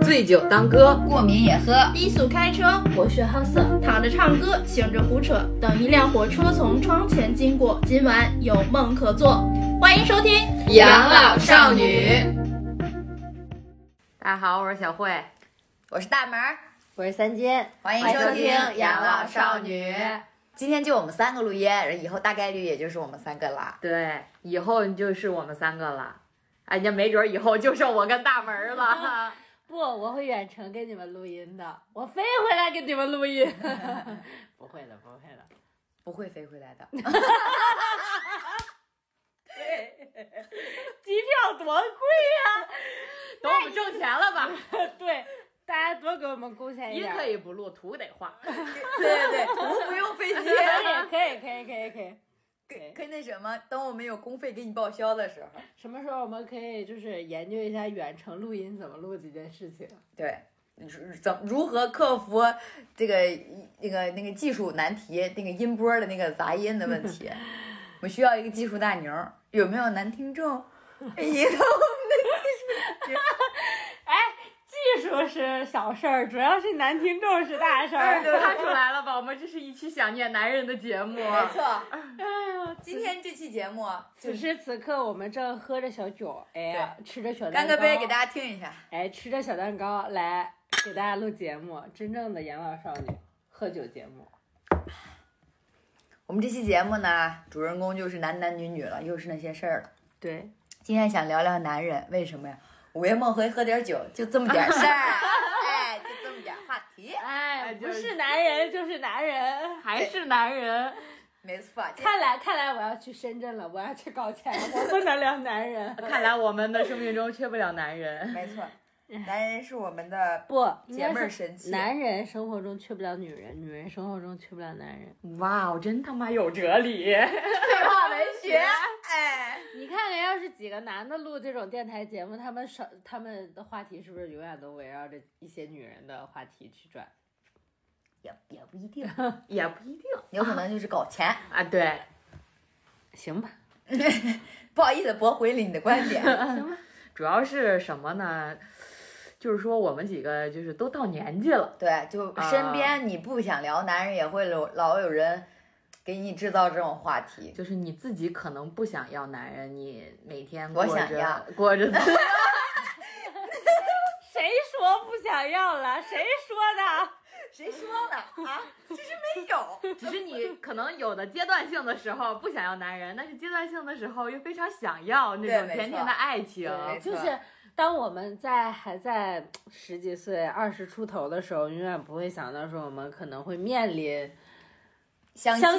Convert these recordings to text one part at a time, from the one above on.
醉酒当歌，过敏也喝。低速开车，博学好色，躺着唱歌，醒着胡扯。等一辆火车从窗前经过，今晚有梦可做。欢迎收听《养老少女》。大家好，我是小慧，我是大门儿，我是三金，欢迎收听《养老少女》。今天就我们三个录音，以后大概率也就是我们三个了。对，以后就是我们三个了。哎呀，没准以后就剩我跟大门了。不，我会远程给你们录音的，我飞回来给你们录音。不会的，不会的，不会飞回来的。对，机票多贵呀！等我们挣钱了吧？对，大家多给我们贡献一点。音可以不录，图得画。对对对，图不用飞机。可以，可以，可以，可以，可以。可以那什么，等我们有公费给你报销的时候，什么时候我们可以就是研究一下远程录音怎么录这件事情？对，怎如何克服这个那个那个技术难题，那个音波的那个杂音的问题？我需要一个技术大牛，有没有男听众？一个。技术是小事儿，主要是男听众是大事儿。看出来了吧？我们这是一期想念男人的节目。没错。哎呀，今天这期节目，此时此刻我们正喝着小酒，哎，吃着小蛋糕。干个杯，给大家听一下。哎，吃着小蛋糕来给大家录节目，真正的养老少女喝酒节目。我们这期节目呢，主人公就是男男女女了，又是那些事儿了。对，今天想聊聊男人，为什么呀？午夜梦回喝点酒，就这么点事儿，哎，就这么点话题，哎，不是男人就是男人，还是男人，没错。看来看来我要去深圳了，我要去搞钱了，我不能聊男人。看来我们的生命中缺不了男人。没错，男人是我们的不姐妹神器。男人生活中缺不了女人，女人生活中缺不了男人。哇，我真他妈有哲理，废话文学，哎。你看看，要是几个男的录这种电台节目，他们少他们的话题是不是永远都围绕着一些女人的话题去转？也也不一定，也不一定，有可能就是搞钱 啊。对，行吧，不好意思驳回了你的观点。行吧，主要是什么呢？就是说我们几个就是都到年纪了，对，就身边你不想聊男人，也会老老有人。给你制造这种话题，就是你自己可能不想要男人，你每天我想要过着。谁说不想要了？谁说的？谁说的啊？其实没有，只是你可能有的阶段性的时候不想要男人，但是阶段性的时候又非常想要那种甜甜的爱情。就是当我们在还在十几岁、二十出头的时候，永远不会想到说我们可能会面临。相亲，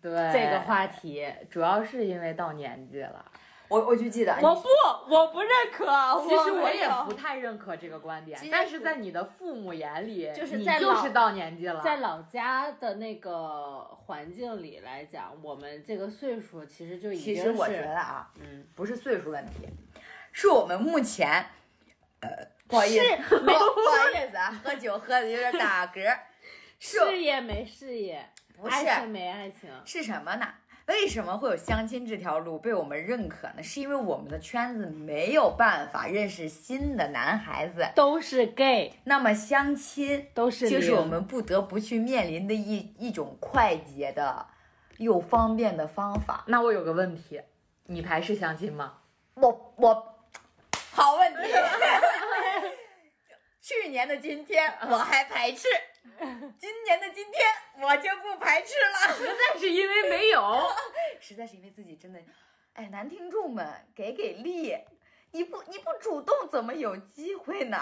对这个话题，主要是因为到年纪了。我我就记得，我不，我不认可。其实我也不太认可这个观点，但是在你的父母眼里，就是在就是到年纪了，在老家的那个环境里来讲，我们这个岁数其实就已经是。其实我觉得啊，嗯，不是岁数问题，是我们目前，呃，不好意思，不好意思啊，喝酒喝的有点打嗝。事业没事业。爱情没爱情是什么呢？为什么会有相亲这条路被我们认可呢？是因为我们的圈子没有办法认识新的男孩子，都是 gay。那么相亲都是就是我们不得不去面临的一一种快捷的又方便的方法。那我有个问题，你排斥相亲吗？我我，好问题。去年的今天我还排斥。今年的今天，我就不排斥了。实在是因为没有，实在是因为自己真的，哎，男听众们给给力！你不你不主动，怎么有机会呢？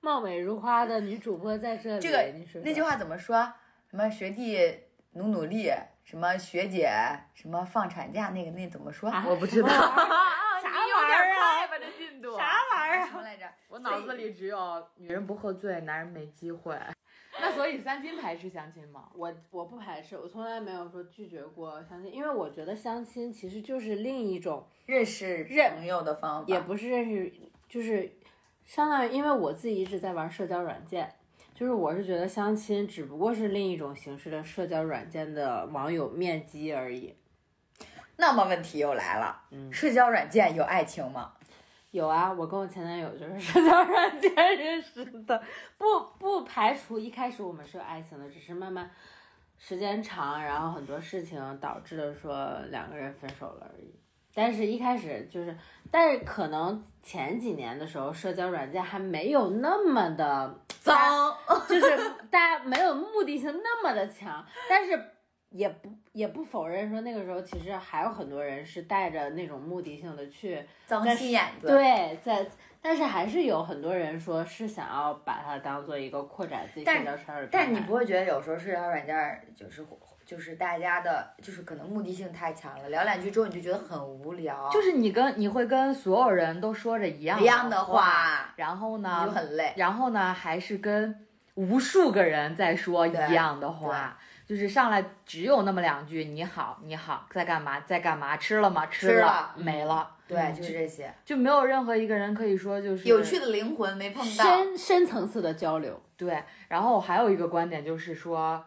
貌美如花的女主播在这里，这个那句话怎么说？什么学弟努努力，什么学姐什么放产假，那个那怎么说？我不知道。啥玩意儿啊？这进度。啥玩意儿？什么来着？我脑子里只有女人不喝醉，男人没机会。那所以三金排斥相亲吗？我我不排斥，我从来没有说拒绝过相亲，因为我觉得相亲其实就是另一种认识朋友的方法，也不是认识，就是相当于，因为我自己一直在玩社交软件，就是我是觉得相亲只不过是另一种形式的社交软件的网友面基而已。那么问题又来了，嗯，社交软件有爱情吗？有啊，我跟我前男友就是社交软件认识的，不不排除一开始我们是有爱情的，只是慢慢时间长，然后很多事情导致了说两个人分手了而已。但是一开始就是，但是可能前几年的时候，社交软件还没有那么的脏，就是大家没有目的性那么的强，但是也不也不否认说那个时候其实还有很多人是带着那种目的性的去脏在心眼子。对，在但是还是有很多人说是想要把它当做一个扩展自己但社交圈儿的状态。但你不会觉得有时候社交软件儿就是就是大家的，就是可能目的性太强了，聊两句之后你就觉得很无聊，就是你跟你会跟所有人都说着一样一样的话，然后呢就，很累。然后呢，还是跟无数个人在说一样的话，就是上来只有那么两句“你好，你好，在干嘛，在干嘛，吃了吗？吃吃了没了，对，就是这些就没有任何一个人可以说就是有趣的灵魂没碰到。深深层次的交流，对。然后还有一个观点就是说。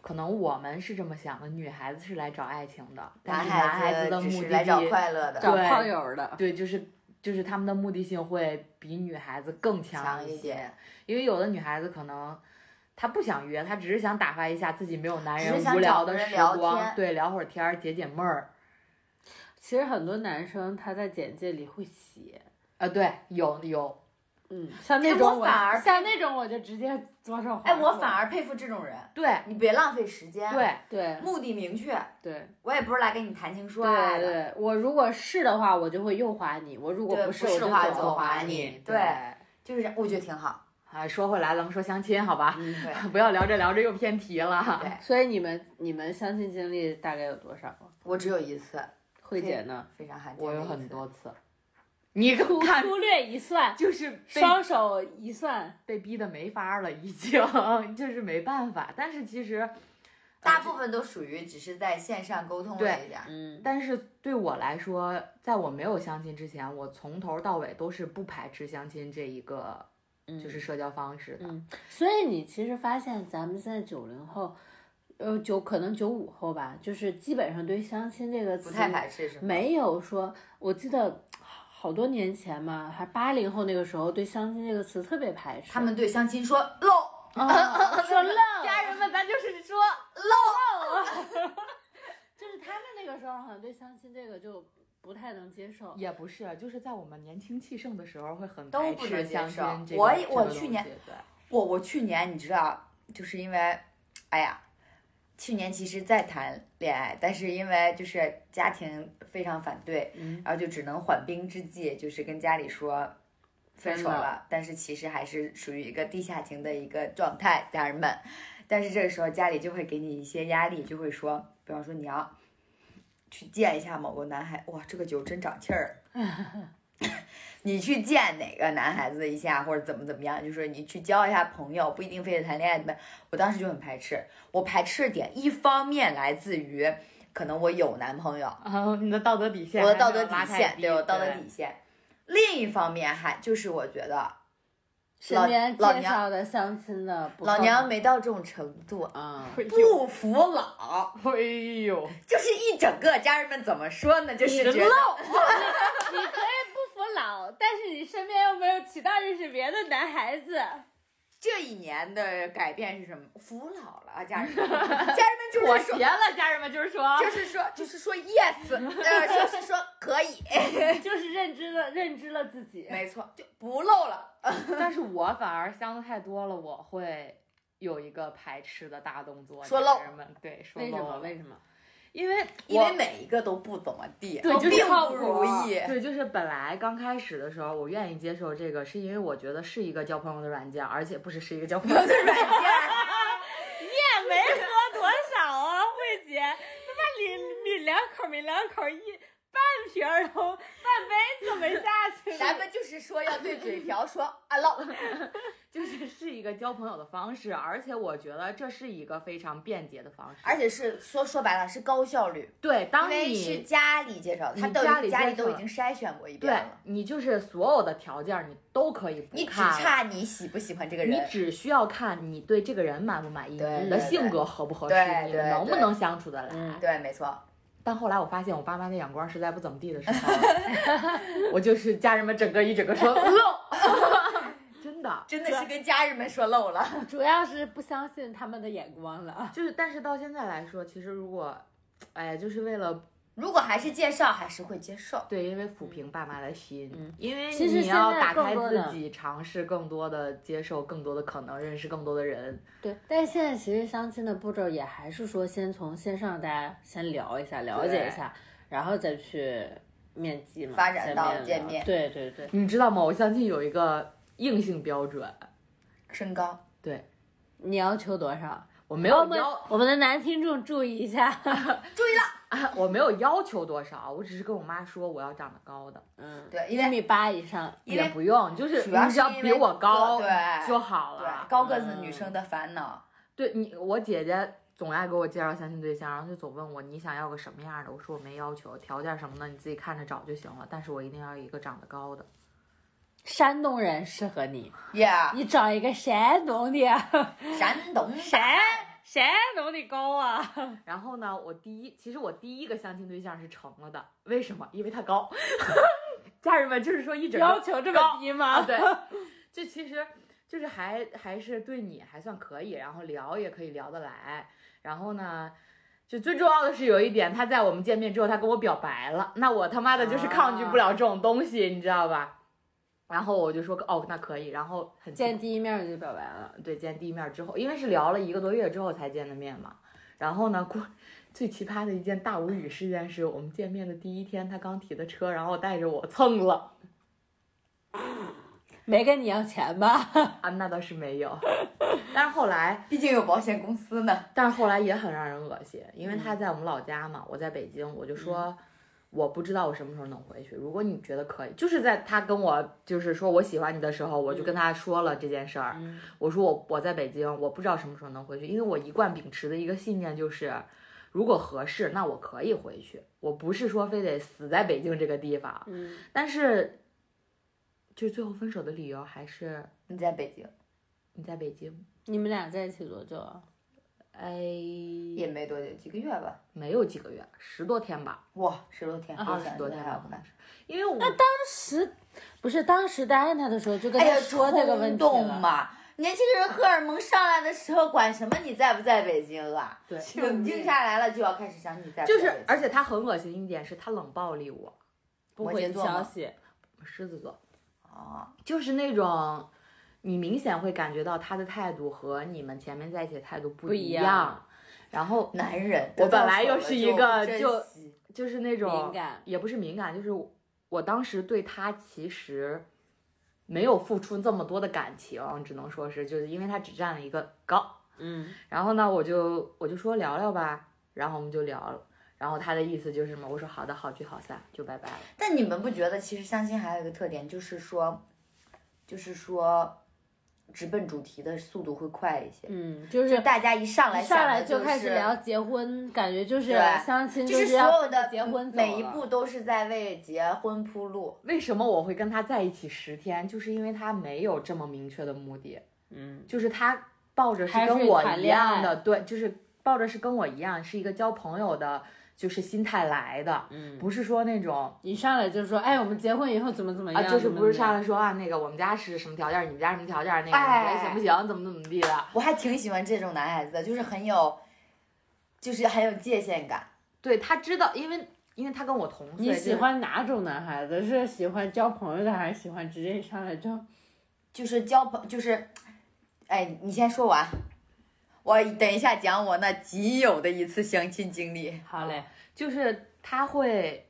可能我们是这么想的，女孩子是来找爱情的，但是男孩子的目的是来找，快乐的，找对炮友的。对，就是就是他们的目的性会比女孩子更强一强一些。因为有的女孩子可能她不想约，她只是想打发一下自己没有男人无聊的时光，对，聊会儿天儿解解闷儿。其实很多男生他在简介里会写，啊，对，有有，嗯，像那哎种我反而像那种我就直接左手划哎，我反而佩服这种人，对你别浪费时间，，对，对目的明确，对我也不是来跟你谈情说爱的，对对，我如果是的话，我就会右滑你；我如果不是，不是我就左的话左滑滑你对。就是这我觉得挺好，啊，说回来，咱们说相亲，好吧？嗯，对 不要聊着聊着又偏题了。对，所以你们你们相亲经历大概有多少？我只有一次，慧姐呢？非常罕见，我有很多次，你看，粗粗略一算，就是双手一算，被逼的没法儿了，已经就是没办法。但是其实，大部分都属于只是在线上沟通了对一点，嗯，但是对我来说，在我没有相亲之前，我从头到尾都是不排斥相亲这一个就是社交方式的。嗯所以你其实发现咱们现在九零后，呃，九可能九五后吧，就是基本上对相亲这个词不太排斥是吗？没有说，我记得好多年前嘛，还八零后那个时候对相亲这个词特别排斥，他们对相亲说漏，啊说 漏，家人们，咱就是说，就是他们那个时候好像对相亲这个就不太能接受。也不是，就是在我们年轻气盛的时候，会很都排不能接受。我我去年对，我我去年你知道，就是因为，哎呀，去年其实在谈恋爱，但是因为就是家庭非常反对，嗯然后就只能缓兵之计，就是跟家里说分手了了，但是其实还是属于一个地下情的一个状态，家人们。但是这个时候家里就会给你一些压力，就会说，比方说你要去见一下某个男孩，哇，这个酒真长气儿。你去见哪个男孩子一下，或者怎么怎么样，就是你去交一下朋友，不一定非得谈恋爱的。我当时就很排斥，我排斥的点一方面来自于可能我有男朋友，啊，你的道德底线，我的道德底线，对我道德底线。另一方面还就是我觉得身边老娘介绍的相亲的老娘没到这种程度，啊，不服老，哎呦，就是一整个家人们怎么说呢？就是觉得 你可以不服老，但是你身边又没有其他认识别的男孩子，这一年的改变是什么？服老了啊，家人们，家人们就是说妥协。了，家人们就是说，就是说，就是说 yes，呃，就是说可以，就是认知了认知了自己。没错，就不漏了。但是我反而相的太多了，我会有一个排斥的大动作。说漏家人们对，说为什么？漏了为什么？因为因为每一个都不怎么地，对就是都并不如意。对，就是本来刚开始的时候，我愿意接受这个，是因为我觉得是一个交朋友的软件，而且不是是一个交朋友的软件。你也没喝多少啊，慧姐，他妈你你两口没两口一半瓶儿都半杯子都没下去。咱们就是说要对嘴瓢说啊漏，就是是一个交朋友的方式，而且我觉得这是一个非常便捷的方式。而且是说说白了是高效率，对，因当你是家里介绍的，他家里家里都已经筛选过一遍对了，你就是所有的条件你都可以不你只差你喜不喜欢这个人你。只需要看你对这个人满不满意，你的性格合不合适，对对你们能不能相处得来。嗯对，没错，但后来我发现我爸妈的眼光实在不怎么地的时候，我就是家人们整个一整个说漏，真的真的是跟家人们说漏了。主要是不相信他们的眼光了。就是，但是到现在来说，其实如果，哎呀，就是为了如果还是介绍，还是会接受。对，因为抚平爸妈的心，嗯。因为其实你要打开自己，尝试更多的接受更多的可能，认识更多的人。对，但是现在其实相亲的步骤也还是说，先从线上大家先聊一下，了解一下，然后再去面基嘛，发展到见面。对对对，你知道吗？我相亲有一个硬性标准，身高，对。你要求多少？我没我们有要，我们的男听众注意一下，我没有要求多少，我只是跟我妈说我要长得高的，嗯，对，因为一米八以上，也不用，就是你只要比我高对就好对了。高个子女生的烦恼。对你，我姐姐总爱给我介绍相亲对象，然后就总问我你想要个什么样的，我说我没要求，条件什么的你自己看着找就行了，但是我一定要一个长得高的。山东人适合你，Yeah，你找一个山东的，山东 山山东的高啊，然后呢，我第一，其实我第一个相亲对象是成了的，为什么？因为他高。家人们就是说一整个要求这么低啊，吗？对，这其实就是还还是对你还算可以，然后聊也可以聊得来，然后呢。就最重要的是有一点，他在我们见面之后，他跟我表白了，那我他妈的就是抗拒不了这种东西，你知道吧？然后我就说哦，那可以，然后很见第一面就表白了，对，见第一面之后，因为是聊了一个多月之后才见的面嘛。然后呢，过最奇葩的一件大无语事件是我们见面的第一天，他刚提的车，然后带着我蹭了没跟你要钱吧？啊，那倒是没有。但是后来，毕竟有保险公司呢。但是后来也很让人恶心，因为他在我们老家嘛，我在北京，我就说。我不知道我什么时候能回去。如果你觉得可以，就是在他跟我就是说我喜欢你的时候，我就跟他说了这件事儿。嗯我说我我在北京，我不知道什么时候能回去，因为我一贯秉持的一个信念就是，如果合适，那我可以回去。我不是说非得死在北京这个地方，嗯，但是，就是最后分手的理由还是你在北京你在北京，你们俩在一起多久啊？哎，也没多久，几个月吧。没有几个月，十多天吧，哇，十多天，二十多天吧还要不干。因为我那当时不是当时答应他的时候就跟他说这个问题了。嘛！年轻人荷尔蒙上来的时候，管什么你在不在北京啊？对，冷静下来了，就要开始想你在不就是。而且他很恶心一点是他冷暴力我，不回消息，狮子座。哦，就是那种，你明显会感觉到他的态度和你们前面在一起的态度不不一样。样然后男人，我本来又是一个就就是那种敏感也不是敏感，就是我当时对他其实没有付出这么多的感情，只能说是就是因为他只占了一个高。嗯，然后呢，我就我就说聊聊吧，然后我们就聊了。然后他的意思就是什么？我说好的，好聚好散，就拜拜了。但你们不觉得其实相亲还有一个特点，就是说，就是说，直奔主题的速度会快一些。嗯，就就是大家一上来一上来就开始聊结婚，感觉就是对相亲就是所有的结婚每一步都是在为结婚铺路。为什么我会跟他在一起十天？就是因为他没有这么明确的目的。嗯，就是他抱着是跟我一样的，对，就是抱着是跟我一样，是一个交朋友的，就是心态来的，嗯不是说那种一上来就说，哎，我们结婚以后怎么怎么样，啊，就是不是上来来说啊，那个我们家是什么条件，你们家什么条件，那个哎行不行，怎么怎么地的，我还挺喜欢这种男孩子的，就是很有，就是很有界限感。对他知道，因为因为他跟我同岁，你喜欢哪种男孩子？是喜欢交朋友的，还是喜欢直接一上来就？就是交朋，就是，哎，你先说完，我等一下讲我那仅有的一次相亲经历。好嘞，就是他会。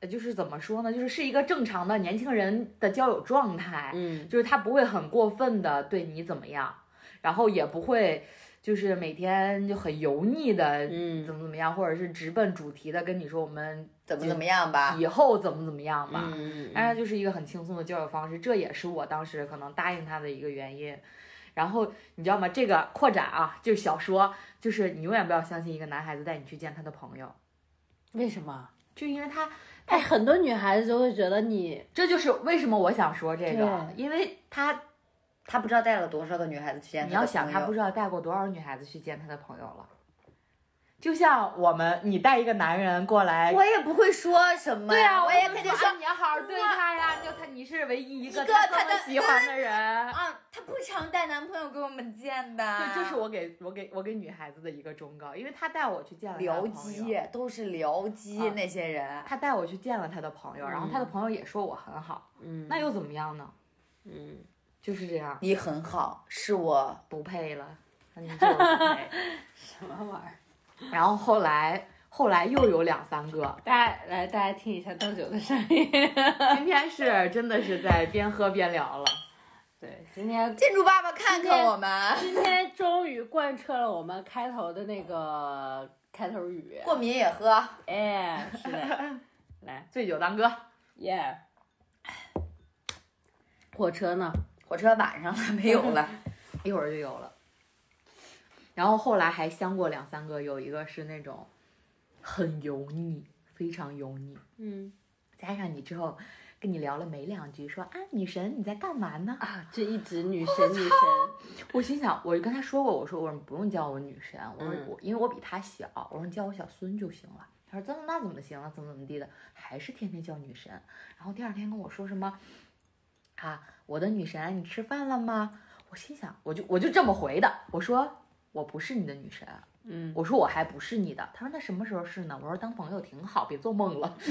呃就是怎么说呢？就是是一个正常的年轻人的交友状态，嗯，就是他不会很过分的对你怎么样，然后也不会就是每天就很油腻的嗯怎么怎么样，或者是直奔主题的跟你说我们怎么怎么样吧？以后怎么怎么样吧。嗯当然就是一个很轻松的交友方式，这也是我当时可能答应他的一个原因。然后你知道吗？这个扩展啊，就是小说，就是你永远不要相信一个男孩子带你去见他的朋友，为什么？就因为他，哎，很多女孩子就会觉得你这就是为什么我想说这个，因为他他不知道带了多少个女孩子去见他你要想，他不知道带过多少女孩子去见他的朋友了。就像我们你带一个男人过来，我也不会说什么，对啊，我也肯定说你要好好对他呀，就他你是唯一一个一个他的喜欢的人。啊，他不常带男朋友给我们见的，对，这是我给我给我给女孩子的一个忠告，因为他带我去见了僚机，都是僚机、啊那些人，他带我去见了他的朋友，然后他的朋友也说我很好，嗯，那又怎么样呢？嗯，就是这样，你很好，是我不配了，那你就是不配。什么玩意儿？然后后来后来又有两三个，大家来，大家听一下倒酒的声音。今天是真的是在边喝边聊了。对，今天建筑爸爸看看我们，今天终于贯彻了我们开头的那个开头语。过敏也喝，哎，是的，来，醉酒当歌，耶、火车呢？火车晚上了没有了，一会儿就有了。然后后来还相过两三个，有一个是那种很油腻，非常油腻，嗯加上你之后跟你聊了没两句，说啊女神你在干嘛呢？啊，这一直女神女神，我心想，我就跟他说过，我说我说你不用叫我女神，我说嗯我因为我比他小，我说你叫我小孙就行了。他说怎么那怎么行了，怎么怎么地的，还是天天叫女神。然后第二天跟我说什么啊，我的女神，你吃饭了吗？我心想，我就我就这么回的，我说我不是你的女神，嗯，我说我还不是你的。他说那什么时候是呢？我说当朋友挺好，别做梦了。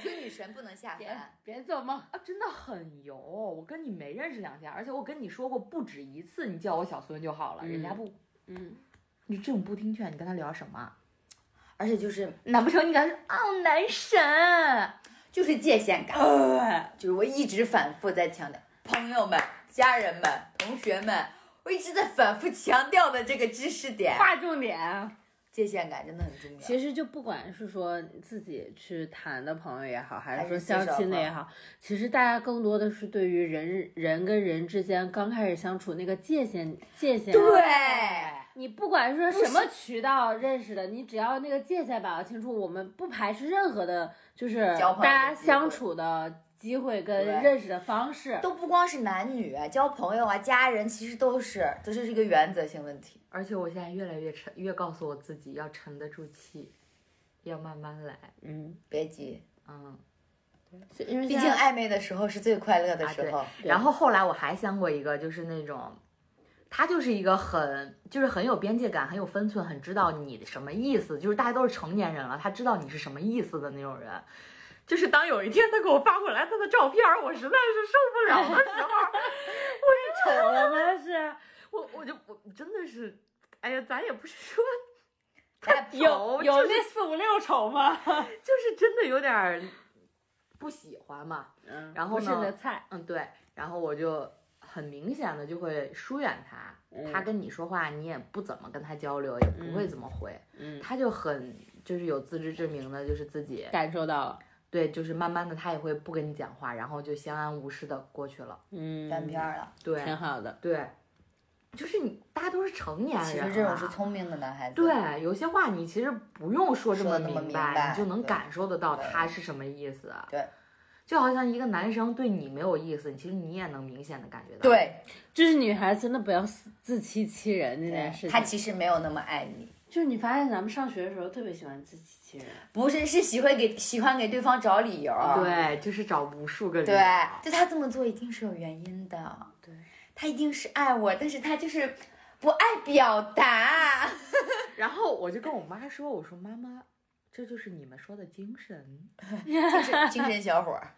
就女神不能下凡。别做梦，啊，真的很油。我跟你没认识两天，而且我跟你说过不止一次，你叫我小孙就好了，人家不。嗯，你这种不听劝，你跟他聊什么啊？而且就是难不成你跟他说哦男神？就是界限感，呃，就是我一直反复在强调，朋友们、家人们、同学们，我一直在反复强调的这个知识点，划重点。界限感真的很重要。其实就不管是说自己去谈的朋友也好，还还是说相亲的也好，其实大家更多的是对于人人跟人之间刚开始相处那个界限界限。对，你不管是说什么渠道认识的，你只要那个界限把握清楚，我们不排斥任何的，就是大家相处的机会跟认识的方式。都不光是男女，交朋友啊、家人，其实都是，这是一个原则性问题。而且我现在越来越沉，越告诉我自己要沉得住气，要慢慢来。嗯，别急，嗯，因为毕竟暧昧的时候是最快乐的时候。然后后来我还相过一个，就是那种，他就是一个很，就是很有边界感、很有分寸、很知道你什么意思，就是大家都是成年人了，他知道你是什么意思的那种人。就是当有一天他给我发过来他的照片儿，我实在是受不了的时候，丑了吗？是 我我就我真的是，哎呀，咱也不是说 哎有有就那四五六丑吗？就是真的有点儿不喜欢嘛。嗯然后不是你呢的菜。嗯，对，然后我就很明显的就会疏远他。他跟你说话，你也不怎么跟他交流，也不会怎么回。嗯，他就很就是有自知之明的，就是自己感受到了。对，就是慢慢的他也会不跟你讲话，然后就相安无事的过去了。嗯，翻篇儿了，对挺好的。对，就是你大家都是成年人了，其实这种是聪明的男孩子。对，有些话你其实不用说这么明明白你就能感受得到他是什么意思。对，就好像一个男生对你没有意思，其实你也能明显的感觉到。，对，就是女孩真的不要自自欺欺人这件事情。他其实没有那么爱你，就是你发现咱们上学的时候特别喜欢自欺欺人。不是是喜欢给喜欢给对方找理由。对，就是找无数个理由对。，就他这么做一定是有原因的。对，他一定是爱我，但是他就是不爱表达。然后我就跟我妈说：“我说妈妈，这就是你们说的精神。精神精神小伙儿，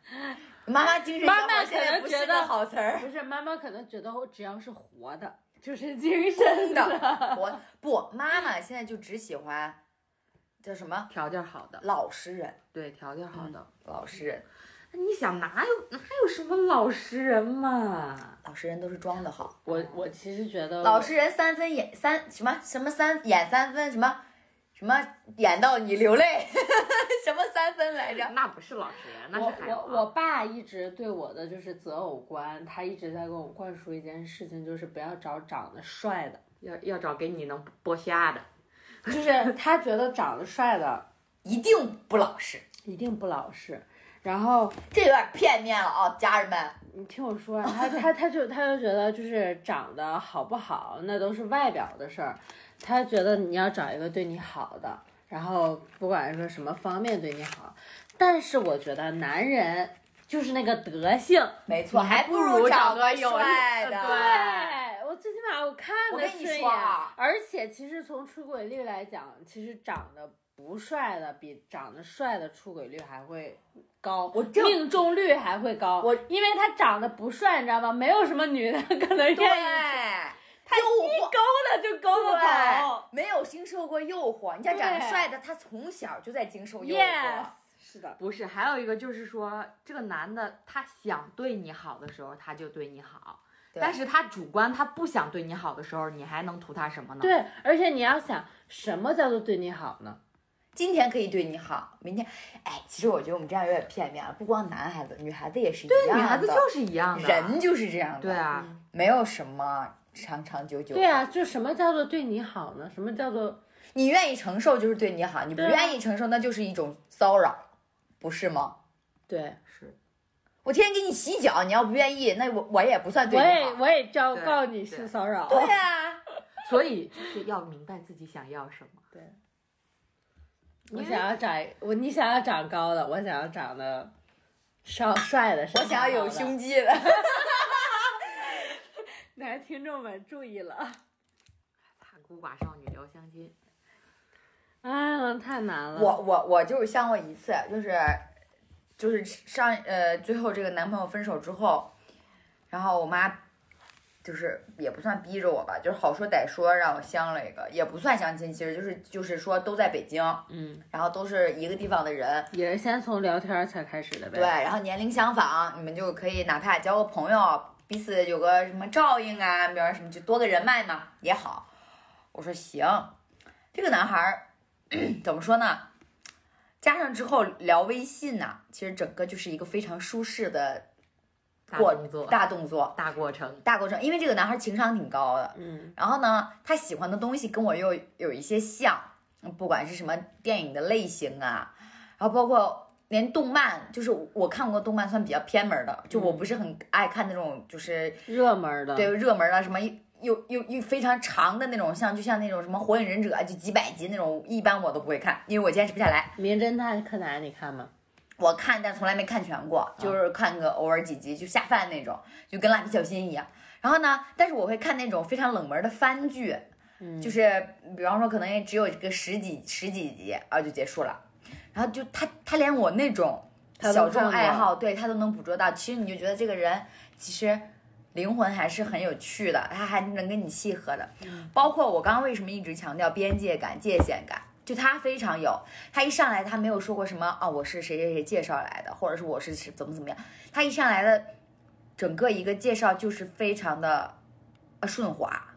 妈妈精神小伙妈妈儿现在不是个可能觉得好词儿。不是，妈妈可能觉得我只要是活的，就是精神的。我不，妈妈现在就只喜欢叫什么条件好的，老实人，对，条件好的。老实人，你想哪有哪有什么老实人嘛？老实人都是装的好。我我其实觉得老实人三分眼三什么什么三眼三分什么什么演到你流泪，什么三分来着？那不是老实人，那我是海王。我我爸一直对我的就是择偶观，他一直在跟我灌输一件事情，就是不要找长得帅的，要要找给你能剥虾的。就是他觉得长得帅的一定不老实，一定不老实。然后这有点片面了啊，家人们。你听我说，他他他就他就觉得就是长得好不好，那都是外表的事儿。他觉得你要找一个对你好的，然后不管说什么方面对你好，但是我觉得男人就是那个德性，没错，还不如如找个有帅的。对我最起码我看我跟你得顺眼啊，而且其实从出轨率来讲，其实长得不帅的比长得帅的出轨率还会高，我命中率还会高。我因为他长得不帅，你知道吗？没有什么女的 可能愿对，意，他一诱惑勾了就勾了走。没有经受过诱惑。你像长得帅的，他从小就在经受诱惑。Yes，是的，不是，还有一个就是说，这个男的他想对你好的时候，他就对你好，但是他主观他不想对你好的时候，你还能图他什么呢？，对，而且你要想，什么叫做对你好呢？今天可以对你好，明天，哎，其实我觉得我们这样有点片面了。不光男孩子，女孩子也是一样的。女孩子就是一样的，人就是这样的。对，啊，没有什么长长久久。对啊，就什么叫做对你好呢？什么叫做你愿意承受就是对你好，你不愿意承受那就是一种骚扰，不是吗？对？是，我天天给你洗脚，你要不愿意，那我我也不算对你好。我也我也昭对告你对性骚扰。对啊，所以就是要明白自己想要什么。对，我想要长我，你想要长高的，我想要长得稍帅的，我想要有身材好的。胸肌的。男听众们注意了，擦孤寡少女聊相亲，哎呀，太难了。我我我就是相过一次，就是就是上呃最后这个男朋友分手之后，然后我妈就是也不算逼着我吧，就是好说歹说让我相了一个，也不算相亲，其实就是就是说都在北京，嗯，然后都是一个地方的人，也是先从聊天才开始的呗。对，然后年龄相仿，你们就可以哪怕交个朋友，彼此有个什么照应啊，比如什么就多个人脉嘛也好。我说行，这个男孩儿 怎么说呢？加上之后聊微信呐、其实整个就是一个非常舒适的过大动作，大动作、大过程，大过程。因为这个男孩情商挺高的，嗯，然后呢，他喜欢的东西跟我又有一些像，不管是什么电影的类型啊，然后包括连动漫，就是我看过动漫算比较偏门的，就我不是很爱看那种就是热门的。对热门的什么又又又非常长的那种，像就像那种什么火影忍者就几百集那种，一般我都不会看，因为我坚持不下来。名侦探柯南你看吗？我看，但从来没看全过，就是看个偶尔几集就下饭那种，就跟蜡笔小新一样。然后呢，但是我会看那种非常冷门的番剧，嗯就是比方说可能也只有个十几十几集啊就结束了，然后就他他连我那种小众爱好，对他都能捕捉到。其实你就觉得这个人其实灵魂还是很有趣的，他还能跟你契合的。嗯包括我刚刚为什么一直强调边界感、界限感，就他非常有。他一上来他没有说过什么啊，我是谁谁谁介绍来的，或者是我是是怎么怎么样。他一上来的整个一个介绍就是非常的呃顺滑。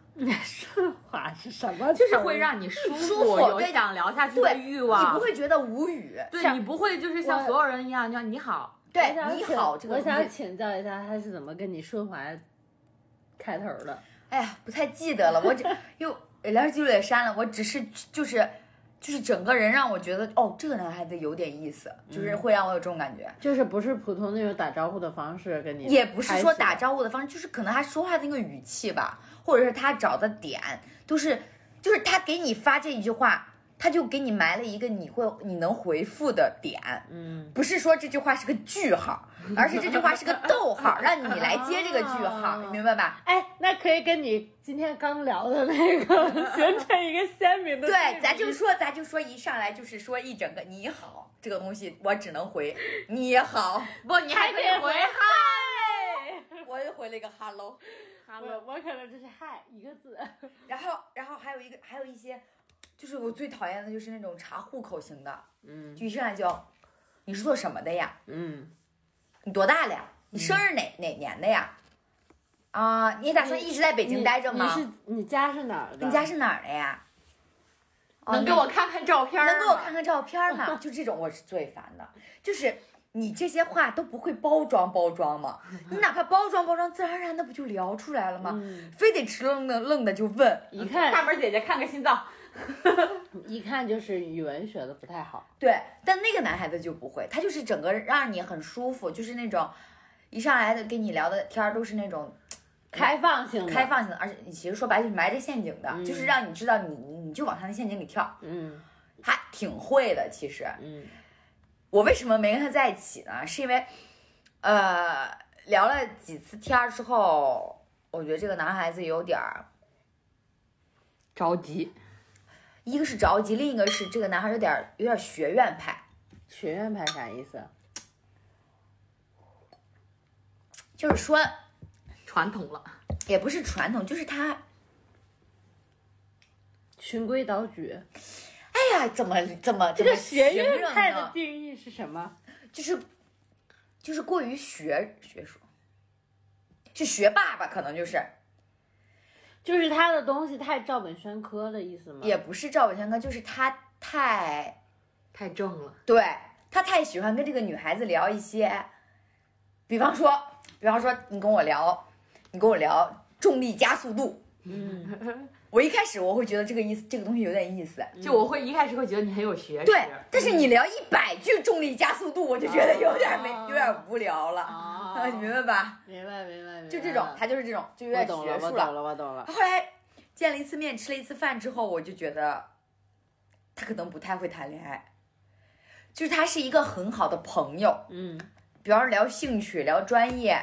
顺滑是什么？就是会让你舒舒服，有想聊下去的对欲望你不。会觉得无语。对你不会就是像所有人一样，叫你好，对你好，这个我想请教一下，他是怎么跟你顺滑开头的？哎呀，不太记得了，我只又聊天记录也删了，我只是就是就是整个人让我觉得哦，这个男孩子有点意思，就是会让我有这种感觉。就是不是普通那种打招呼的方式跟你，也不是说打招呼的方式，就是可能他说话的那个语气吧，或者是他找的点，都是就是他给你发这一句话，他就给你埋了一个你会你能回复的点，嗯，不是说这句话是个句号，而是这句话是个逗号，让你来接这个句号，哦明白吧？哎，那可以跟你今天刚聊的那个形成一个鲜明的对，咱就说，咱就说一上来就是说一整个你好这个东西，我只能回你好，不，你还可以回嗨。我又回了一个 hello。我我可能就是嗨一个字，然后，然后还有一个，还有一些，就是我最讨厌的就是那种查户口型的，嗯就一上来就，你是做什么的呀？嗯，你多大了呀？你生日哪、哪年的呀？啊，你打算一直在北京待着吗？你是你家是哪儿的？你家是哪儿的呀？哦能给我看看照片儿吗？能给我看看照片吗？就这种我是最烦的，就是你这些话都不会包装包装吗？你哪怕包装包装，自然而然的不就聊出来了吗？嗯非得直愣愣愣的就问，一看大门姐姐看个心脏，一看就是语文学的不太好。对，但那个男孩子就不会，他就是整个让你很舒服，就是那种一上来的跟你聊的天儿都是那种开放性的，开，放性的，而且你其实说白了就是埋着陷阱的，嗯就是让你知道你你你就往他的陷阱里跳，嗯还挺会的。其实嗯我为什么没跟他在一起呢？是因为，呃，聊了几次天儿之后，我觉得这个男孩子有点儿，着急，一个是着急，另一个是这个男孩有点儿有点儿学院派，学院派啥意思？就是说传统了。也不是传统，就是他，循规蹈矩。哎呀，怎么怎么这个学院派的？定义是什么？就是就是过于学学术，是学霸吧？可能就是就是他的东西太照本宣科的意思吗？也不是照本宣科，就是他太太正了，对他太喜欢跟这个女孩子聊一些，比方说，比方说你跟我聊，你跟我聊重力加速度，嗯，我一开始我会觉得这个意思，这个东西有点意思，就我会一开始会觉得你很有学识，对，但是你聊一百句重力加速度，我就觉得有点没哦有点无聊了，啊你明白吧？明白明白明白。就这种，他就是这种，就有点我懂了，学术我懂了，我懂了。后来见了一次面，吃了一次饭之后，我就觉得他可能不太会谈恋爱，就是他是一个很好的朋友，嗯，比方说聊兴趣、聊专业、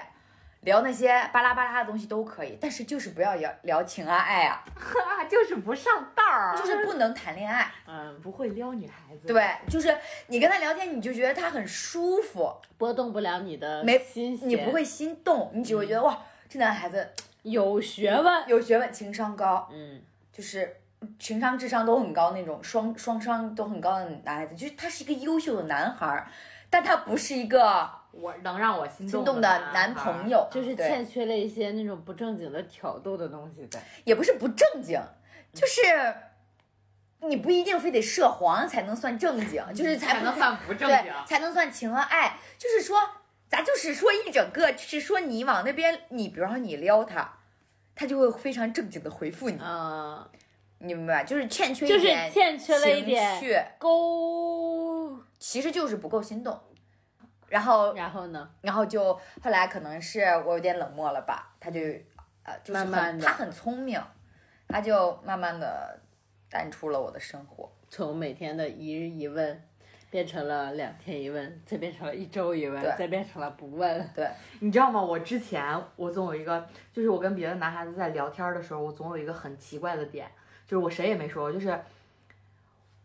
聊那些巴拉巴拉的东西都可以，但是就是不要聊聊情啊爱啊，啊，就是不上道儿，就是不能谈恋爱。嗯，不会撩女孩子。对，就是你跟他聊天，你就觉得他很舒服，波动不了你的没心，你不会心动，你只会觉得哇，这男孩子有学问。有学问，情商高，嗯就是情商、智商都很高那种，双双商都很高的男孩子，就是他是一个优秀的男孩儿，但他不是一个我能让我心动心动的男男朋友，就是欠缺了一些那种不正经的挑逗的东西在。也不是不正经，就是你不一定非得涉黄才能算正经，就是才才能算不正对经。才能算情和爱，就是说咱就是说一整个，就是说你往那边，你比方说你撩他。他就会非常正经的回复你，嗯，你明白？就是欠缺就是一点欠缺了一情点趣勾。其实就是不够心动。然后，然后呢？然后就后来可能是我有点冷漠了吧，他就呃，就是很慢慢地他很聪明，他就慢慢的淡出了我的生活。从每天的一日一问，变成了两天一问，再变成了一周一问，再变成了不问。对，你知道吗？我之前我总有一个，就是我跟别的男孩子在聊天的时候，我总有一个很奇怪的点，就是我谁也没说，就是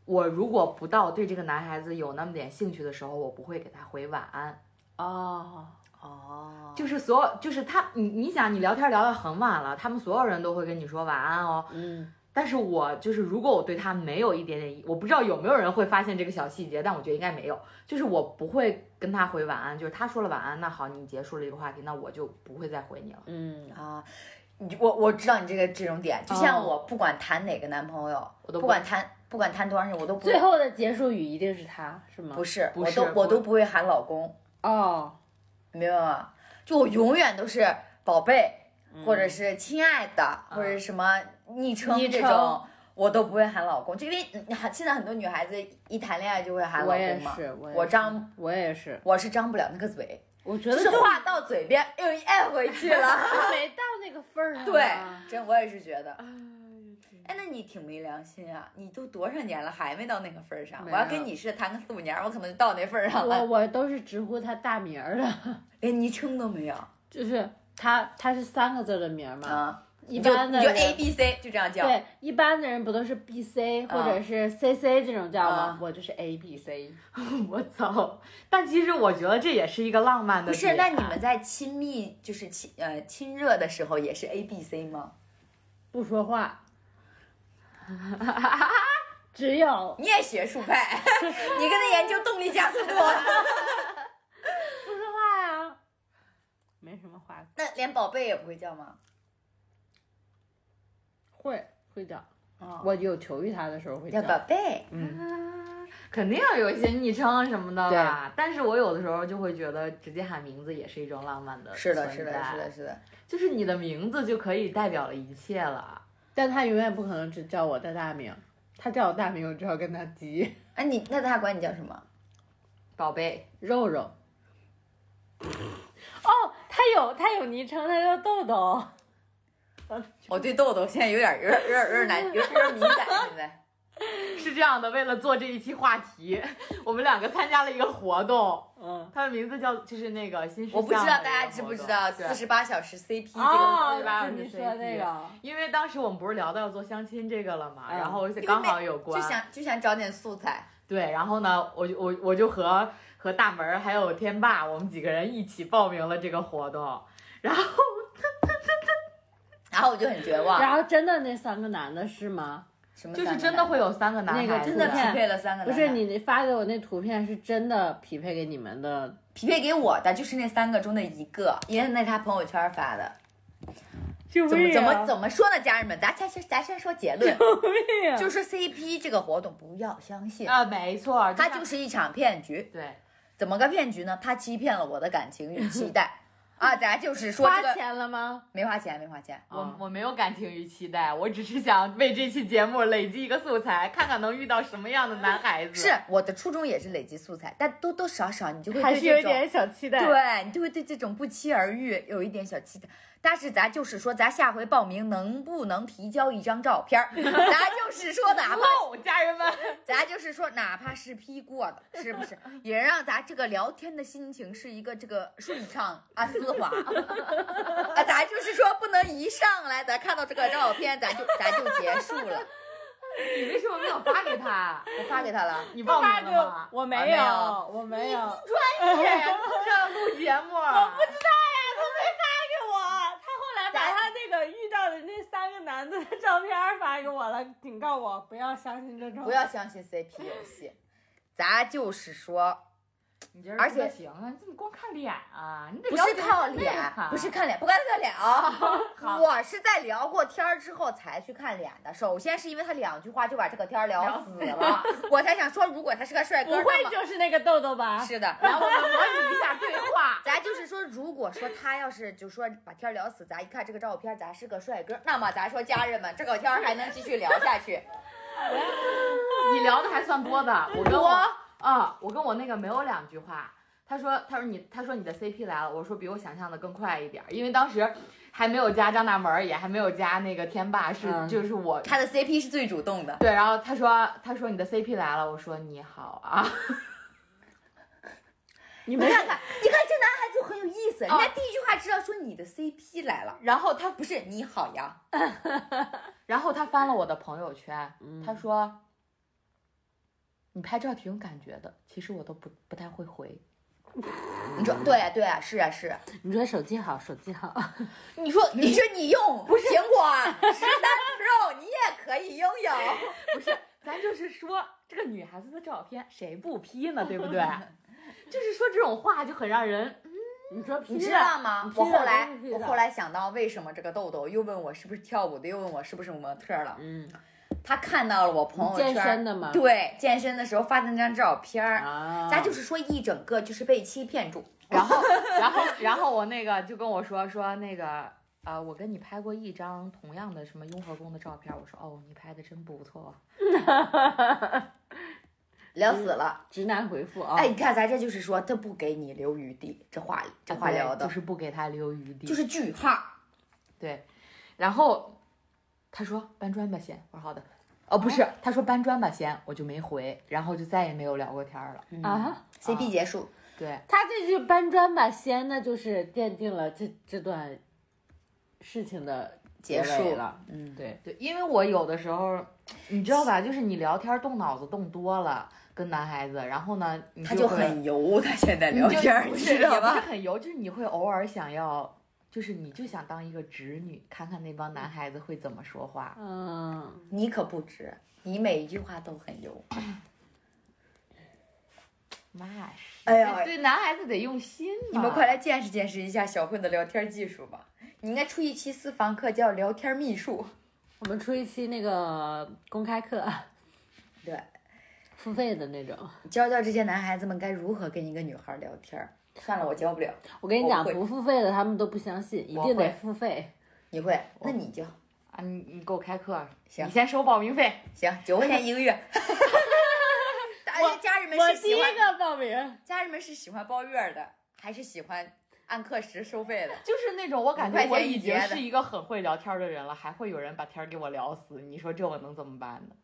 我如果不到对这个男孩子有那么点兴趣的时候，我不会给他回晚安。哦，哦，就是所有，就是他，你你想，你聊天聊到很晚了，他们所有人都会跟你说晚安哦。嗯，但是我就是，如果我对他没有一点点意，我不知道有没有人会发现这个小细节，但我觉得应该没有。就是我不会跟他回晚安，就是他说了晚安，那好，你结束了这个话题，那我就不会再回你了。嗯，啊，你我我知道你这个这种点，就像哦我不管谈哪个男朋友，我都不不管谈不管谈多长时间，我都不最后的结束语一定是他，是吗？不是，我都我都不会喊老公，哦，明白吗？就我永远都是宝贝，嗯或者是亲爱的，或者什么昵称昵称这种，我都不会喊老公，就因为你还现在很多女孩子一谈恋爱就会喊老公嘛，我也是我张我也是，我是张不了那个嘴，我觉得就是话到嘴边又咽回去了。没到那个份儿上。对，真我也是觉得。哎，那你挺没良心啊！你都多少年了还没到那个份儿上？我要跟你似的谈个四五年，我可能就到那份儿上了，我我都是直呼他大名儿的，连昵称都没有就是他他是三个字的名儿嘛，啊！一般的人 A B C 就这样叫。对，一般的人不都是 B C 或者是 C C 这种叫吗啊？我就是 A B C。我操！但其实我觉得这也是一个浪漫的不是，那你们在亲密就是亲呃亲热的时候也是 A B C 吗？不说话，只有你也学术派，你跟他研究动力加速度，不说话呀，没什么话，那连宝贝也不会叫吗？会会叫。哦，我有求于他的时候会叫叫。宝贝。嗯，肯定要有一些昵称什么的吧。但是我有的时候就会觉得直接喊名字也是一种浪漫的是的，存是的，在是的，是的。就是你的名字就可以代表了一切了。但他永远不可能只叫我的大名，他叫我大名，我就要跟他急。哎，你那他管你叫什么？宝贝，肉肉。哦，他有他有昵称，他叫豆豆。我 对豆豆现在有点有点有点有点难，有点有点敏感现在。是这样的，为了做这一期话题，我们两个参加了一个活动，嗯，它的名字叫就是那个新时我不知道大家知不知道对四十八小时 CP 这个哦，对吧就你说那个，因为当时我们不是聊到要做相亲这个了嘛，嗯然后刚好有关就，想就想找点素材。对，然后呢，我就我我就和和大门儿还有天霸，我们几个人一起报名了这个活动，然后然后我就很绝望，然后真的那三个男的是吗？什么就是真的会有三个男孩子，那个真的匹配了三个男的，不是你发给我那图片是真的匹配给你们的，匹配给我的就是那三个中的一个，因为那是他朋友圈发的。就怎么怎么怎么说呢，家人们，咱先先咱先说结论，么就是 CP 这个活动不要相信，啊，没错，它就是一场骗局。对，怎么个骗局呢？他欺骗了我的感情与期待啊！咱就是说这个花钱了吗？没花钱，没花钱。我我没有感情与期待，我只是想为这期节目累积一个素材，看看能遇到什么样的男孩子。是我的初衷也是累积素材，但多多少少你就会还对这种是有点小期待。，对你就会对这种不期而遇有一点小期待。但是咱就是说，咱下回报名能不能提交一张照片儿？咱就是说，哪怕哦，家人们，咱就是说，哪怕是 P 过的，是不是也让咱这个聊天的心情是一个这个顺畅啊丝滑啊？咱就是说，不能一上来咱看到这个照片，咱就咱就结束了。你为什么没有发给他？我发给他了，你报名发给了吗？我没啊没有有，我没有。专业呀，不知道录节目。我不知道呀，他后来把他那个遇到的那三个男的的照片发给我了，警告我不要相信这种。不要相信 CP 游戏。咱就是说，你这而且行啊，你怎么光看脸啊？你得不是靠脸，不是看脸，不光看脸啊！好我是在聊过天儿之后才去看脸的。首先是因为他两句话就把这个天儿聊死了，我才想说，如果他是个帅哥，不会就是那个豆豆吧？是的。然后我们模拟一下对话。咱就是说，如果说他要是就说把天儿聊死，咱一看这个照片，咱是个帅哥，那么咱说家人们，这个天儿还能继续聊下去。你聊的还算多的，我跟我多啊，我跟我那个没有两句话。他说，他说你，他说你的 CP 来了，我说比我想象的更快一点儿，因为当时还没有加张大门儿，也还没有加那个天霸，是、嗯。就是我他的 CP 是最主动的，对，然后他说他说你的 CP 来了，我说你好啊，你们看看，你看这男孩子就很有意思，人哦家第一句话知道说你的 CP 来了，然后他不是你好呀，然后他翻了我的朋友圈，嗯。他说你拍照挺有感觉的，其实我都不不太会回。你说对啊、对啊、是啊是啊。你说手机好，手机好，你说你说你用不是苹果十三 Pro，你也可以拥有。不是，咱就是说这个女孩子的照片谁不 P 呢，对不对？就是说这种话就很让人你说你知道吗？我后来我后来，来想到为什么这个豆豆又问我是不是跳舞的，又问我是不是模特了。嗯他看到了我朋友圈健身的吗对，健身的时候发的那张照片儿，啊，咱就是说一整个就是被欺骗住。然后，然后，然后我那个就跟我说说那个，呃，我跟你拍过一张同样的什么雍和宫的照片，我说哦，你拍的真不错。聊死了，直男回复啊，哎，你看咱这就是说，他不给你留余地，这话这话聊的就，是不给他留余地，就是句号。对。然后他说搬砖吧先，我说好的。哦，不是，他说搬砖吧先，我就没回，然后就再也没有聊过天儿了。啊，CP 结束，对，他这句搬砖吧先，那就是奠定了这这段事情的结束了。嗯，对，对，因为我有的时候，你知道吧，就是你聊天动脑子动多了，跟男孩子，然后呢，你他就很油，他现在聊天你是也不是知道吧？很油，就是你会偶尔想要，就是你就想当一个直女，看看那帮男孩子会怎么说话。嗯，你可不直，你每一句话都很油。那是，哎呀对男孩子得用心。你们快来见识见识一下小慧的聊天技术吧！你应该出一期私房课叫聊天秘术。我们出一期那个公开课，对，付费的那种。教教这些男孩子们该如何跟一个女孩聊天儿。算了，我教不了。我跟你讲，不付费的他们都不相信，一定得付费。你会？那你教。啊，你你给我开课，行你先收报名费。行，九块钱一个月。大家家人们我第一是喜欢个报名，家人们是喜欢包月儿的，还是喜欢按课时收费的。就是那种我感觉我已经是一个很会聊天的人了，还会有人把天儿给我聊死，你说这我能怎么办呢？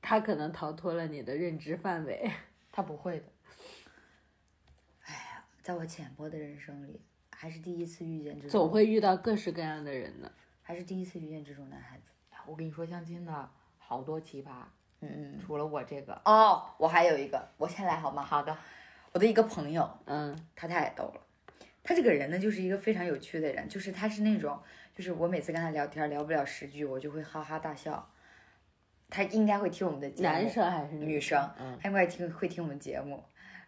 他可能逃脱了你的认知范围。他不会的，在我浅薄的人生里，还是第一次遇见这种，总会遇到各式各样的人的。还是第一次遇见这种男孩子。我跟你说，相亲的好多奇葩，嗯嗯。除了我这个。哦，我还有一个，我先来好吗？好的，我的一个朋友，嗯，他太逗了。他这个人呢，就是一个非常有趣的人，就是他是那种，就是我每次跟他聊天聊不了十句，我就会哈哈大笑。他应该会听我们的节目，男生还是女生，嗯，他应该听会听我们节目。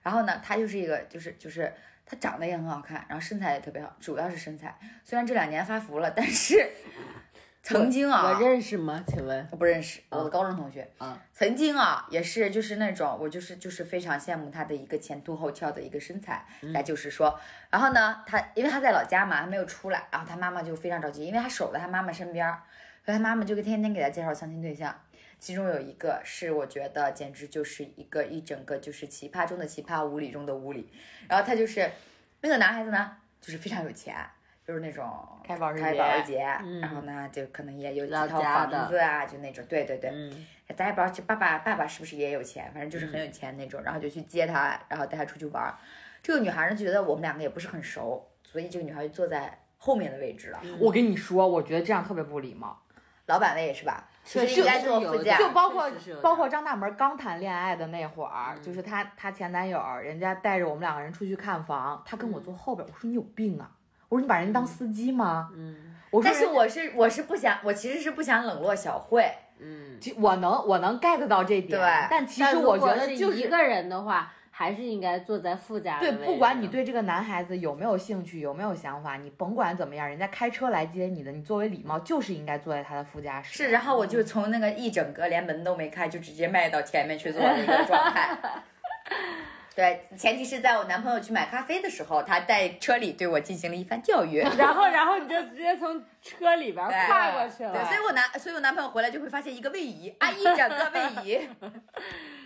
然后呢，他就是一个，就是就是他长得也很好看，然后身材也特别好，主要是身材。虽然这两年发福了，但是 曾经啊，我认识吗？请问？我不认识，我的高中同学。啊，曾经啊，也是就是那种我就是就是非常羡慕他的一个前凸后翘的一个身材。再就是说，然后呢，他因为他在老家嘛，还没有出来，然后他妈妈就非常着急，因为他守在他妈妈身边儿，所以他妈妈就天天给他介绍相亲对象。其中有一个是我觉得简直就是一个一整个就是奇葩中的奇葩，无理中的无理。然后他就是那个男孩子呢，就是非常有钱，就是那种开保时捷然后呢就可能也有几套房子啊，就那种，对对对。嗯，咱也不知道就爸爸爸爸是不是也有钱，反正就是很有钱那种，然后就去接他，然后带他出去玩儿。这个女孩呢觉得我们两个也不是很熟，所以这个女孩就坐在后面的位置了。我跟你说，我觉得这样特别不礼貌。老板位是吧？其确实实应该是有的坐副驾。就包括包括张大门刚谈恋爱的那会儿，嗯就是她她前男友，人家带着我们两个人出去看房，他跟我坐后边，我说你有病啊！我说你把人当司机吗？嗯我说但是我是我是不想，我其实是不想冷落小慧。嗯。其我能我能 get 到这点，对但其实我觉得就是一个人的话，还是应该坐在副驾的对，不管你对这个男孩子有没有兴趣，有没有想法，你甭管怎么样，人家开车来接你的，你作为礼貌就是应该坐在他的副驾驶。是，然后我就从那个一整个连门都没开，就直接迈到前面去坐的一个状态。对，前提是在我男朋友去买咖啡的时候，他在车里对我进行了一番教育。然后然后你就直接从车里边跨过去了对，了。所以我男，所以我男朋友回来就会发现一个位移啊，一整个位移。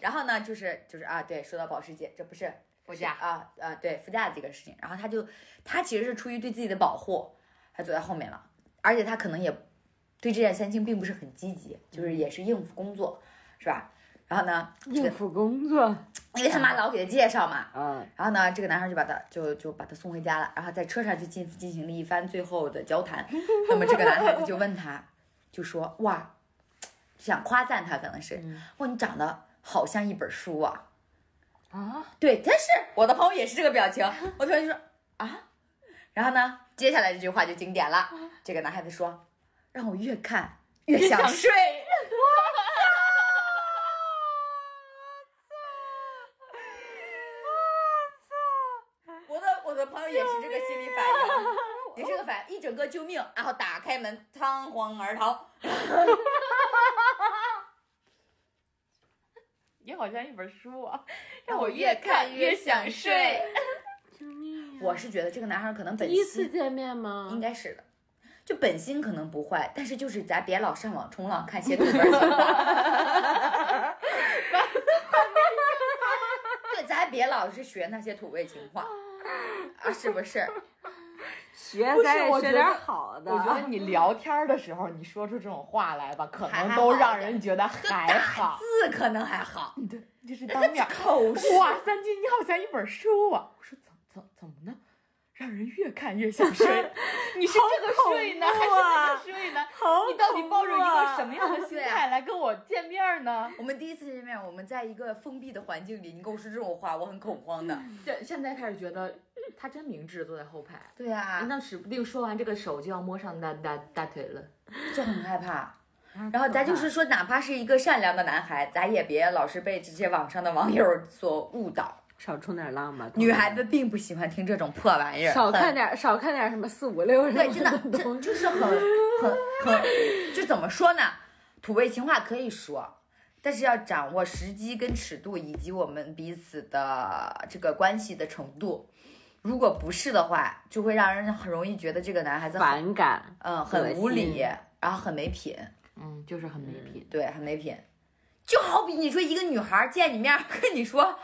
然后呢，就是就是啊，对，说到保时捷，这不是副驾啊啊，对副驾的这个事情，然后他就他其实是出于对自己的保护，他走在后面了，而且他可能也对这件相亲并不是很积极，就是也是应付工作，是吧？然后呢，应付工作，因为他妈老给他介绍嘛，嗯，然后呢，这个男孩就把他就就把他送回家了，然后在车上就进进行了一番最后的交谈。那么这个男孩子就问他，就说哇，想夸赞他，可能是哇你长得好像一本书啊。啊，对，但是我的朋友也是这个表情，我同学就说啊，然后呢，接下来这句话就经典了，这个男孩子说，让我越看越想睡。我的我的朋友也是这个心理反应，也是个反应，一整个救命，然后打开门仓皇而逃。你好像一本书啊，让我越看越想睡。救命呀！我是觉得这个男孩可能本第一次心见面吗？应该是的，就本心可能不坏，但是就是咱别老上网冲浪看些土味情话。对，咱别老是学那些土味情话啊，是不是？学不是咱学点我觉得好的。我觉得你聊天的时候，你说出这种话来吧，可能都让人觉得还好。字可能还好，对，就是当面 口述哇，三金，你好像一本书啊！我说怎怎怎么呢？让人越看越想睡。你是这个睡呢，还是那个睡呢？好你到底抱着一个什么样的心态来跟我见面呢？我们第一次见面，我们在一个封闭的环境里，你跟我说这种话，我很恐慌的。这现在开始觉得他真明智，坐在后排。对啊，那指不定说完这个手就要摸上大大大腿了。就很害怕。然后咱就是说，哪怕是一个善良的男孩，咱也别老是被这些网上的网友所误导。少冲点浪吧。女孩子并不喜欢听这种破玩意儿，少看点，少看点什么四五六什么对，真的，这就是很很很，就怎么说呢？土味情话可以说，但是要掌握时机跟尺度，以及我们彼此的这个关系的程度。如果不是的话，就会让人很容易觉得这个男孩子很反感。嗯很无恶理，然后很没品，嗯，就是很没品。对，很没品。就好比你说一个女孩见你面跟你说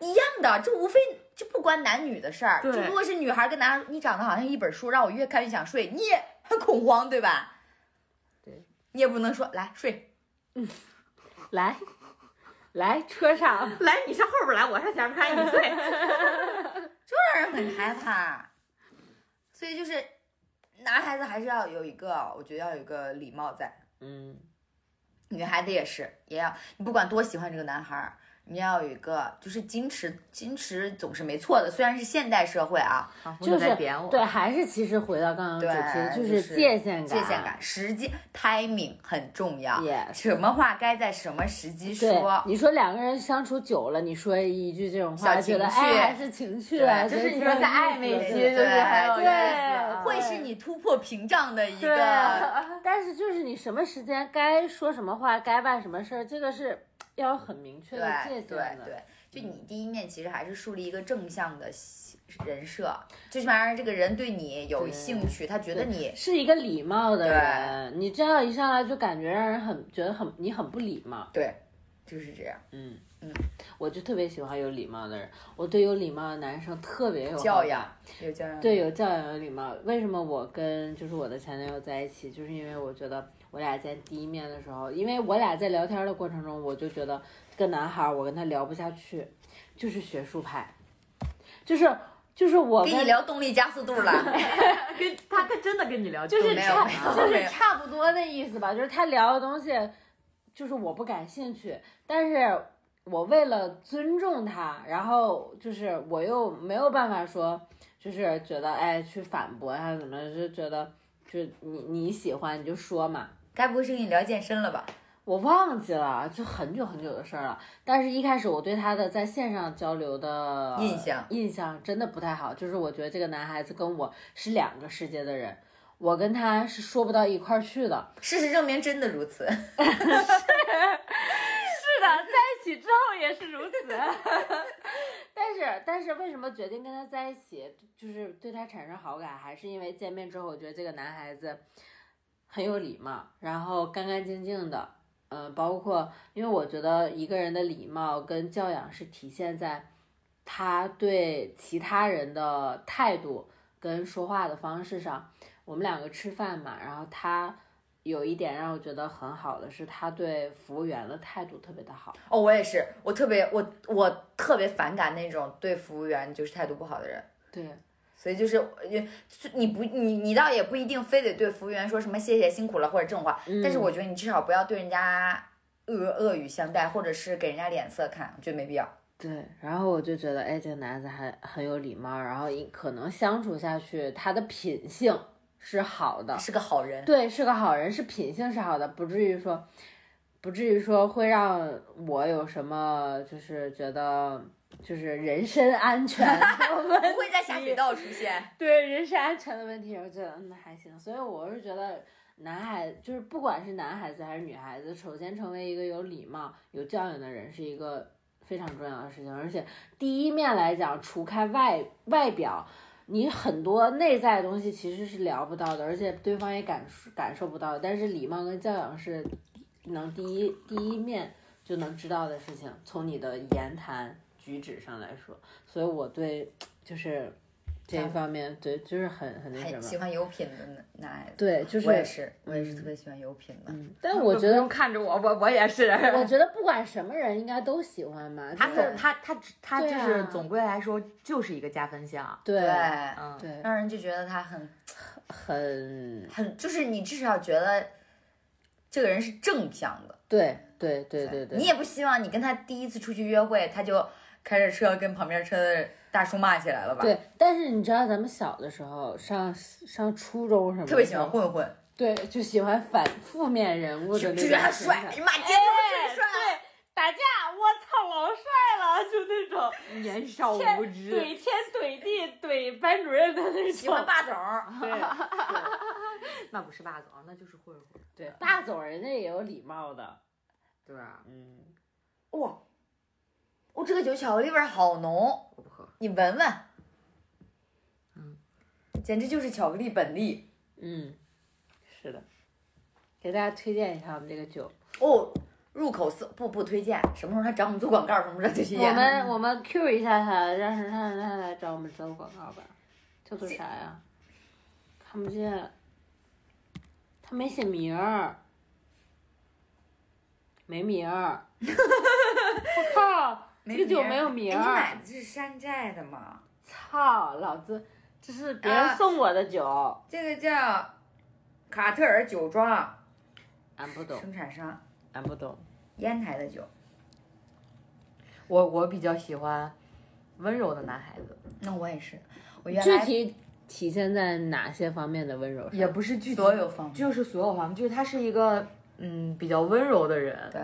一样的，这无非就不关男女的事儿。就对如果是女孩跟男孩，你长得好像一本书，让我越看越想睡，你也很恐慌，对吧？对，你也不能说来睡，嗯 来，来车上，来，你上后边来，我上前面看你睡。就让人很害怕。所以就是，男孩子还是要有一个，我觉得要有一个礼貌在。嗯，女孩子也是，也要你不管多喜欢这个男孩儿，你要有一个就是矜持，矜持总是没错的。虽然是现代社会啊，就在点我。是对，还是其实回到刚刚主题，就就是界限感，界限感、时机 timing 很重要。什么话该在什么时机说，，你说两个人相处久了，你说一句这种话，小觉得情绪哎还是情趣对啊，就是你说在暧昧期，对就是对啊。会是你突破屏障的一对个。，但是就是你什么时间该说什么话，该办什么事儿，这个是要有很明确的界限对对就你第一面其实还是树立一个正向的人设，最起码让这个人对你有兴趣，他觉得你是一个礼貌的人，你这样一上来就感觉让人很觉得很你很不礼貌。对，就是这样。嗯嗯，我就特别喜欢有礼貌的人，我对有礼貌的男生特别有教养有教养，对，有教养，有礼貌。为什么我跟就是我的前男友在一起，就是因为我觉得我俩见第一面的时候，因为我俩在聊天的过程中，我就觉得这个男孩儿我跟他聊不下去，就是学术派，就是就是我跟跟你聊动力加速度了，跟他他真的跟你聊，就是差就是差不多那意思吧，就是他聊的东西，就是我不感兴趣，但是我为了尊重他，然后就是我又没有办法说，就是觉得哎去反驳他怎么，就觉得就你你喜欢你就说嘛。该不会是跟你聊健身了吧？我忘记了，就很久很久的事儿了。但是一开始我对他的在线上交流的印象印象真的不太好，就是我觉得这个男孩子跟我是两个世界的人，我跟他是说不到一块儿去的。事实证明真的如此。是的，在一起之后也是如此。但是，但是为什么决定跟他在一起，就是对他产生好感，还是因为见面之后，我觉得这个男孩子很有礼貌，然后干干净净的。嗯，包括因为我觉得一个人的礼貌跟教养是体现在他对其他人的态度跟说话的方式上。我们两个吃饭嘛，然后他有一点让我觉得很好的是，他对服务员的态度特别的好。哦，我也是，我特别我我特别反感那种对服务员就是态度不好的人。对，所以就是呃你不你你倒也不一定非得对服务员说什么谢谢辛苦了或者这种话，但是我觉得你至少不要对人家恶恶语相待，或者是给人家脸色看，我觉得没必要。对，然后我就觉得，哎，这个男子还很有礼貌，然后一可能相处下去，他的品性是好的，是个好人。对，是个好人，是品性是好的，不至于说，不至于说会让我有什么就是觉得就是人身安全 不会在下水道出现。对人身安全的问题，我觉得嗯还行，所以我是觉得男孩就是不管是男孩子还是女孩子，首先成为一个有礼貌、有教养的人是一个非常重要的事情，而且第一面来讲，除开外外表。你很多内在的东西其实是聊不到的，而且对方也感受感受不到。但是礼貌跟教养是能第一第一面就能知道的事情，从你的言谈举止上来说。所以我对就是这一方面，对就是很很那什么。很喜欢有品的男男孩子。对，就是我也是，我也是特别喜欢有品的。嗯，但我觉得，看着我，我我也是。我觉得 不管什么人，应该都喜欢吧。他总他他他就是啊总归来说就是一个加分项。对对，嗯，对，让人就觉得他很很很，就是你至少觉得这个人是正向的。对对对对对。你也不希望你跟他第一次出去约会，他就开着车跟旁边车的大叔骂起来了吧？，对，但是你知道咱们小的时候上上初中什么的，特别喜欢混混，对，就喜欢反负面人物的那种觉得他帅，哎呀妈，简直是帅。打架，我操，老帅了，就那种年少无知。怼天怼地怼班主任的那种。喜欢霸总儿，对 那不是霸总，那就是混混。对，霸总人家也有礼貌的，对啊，嗯，哇，哦，这个酒巧克力味儿好浓，我不喝。你闻闻，嗯，简直就是巧克力本地嗯，是的，给大家推荐一下我们这个酒，哦。入口色不不推荐，什么时候他找我们做广告，什么时候推荐。我们我们 Q 一下他，让他让他来找我们做广告吧。叫做啥呀？看不见，他没写名儿，没名儿。我靠，这个酒没有名儿你。买的是山寨的吗？操，老子这是别人啊送我的酒，这个叫卡特尔酒庄俺不懂，生产商，俺不懂。烟台的酒。我我比较喜欢温柔的男孩子，那我也是，我原来具体体现在哪些方面的温柔？也不是具体所有方面就是所有方面，就是他是一个嗯比较温柔的人，对，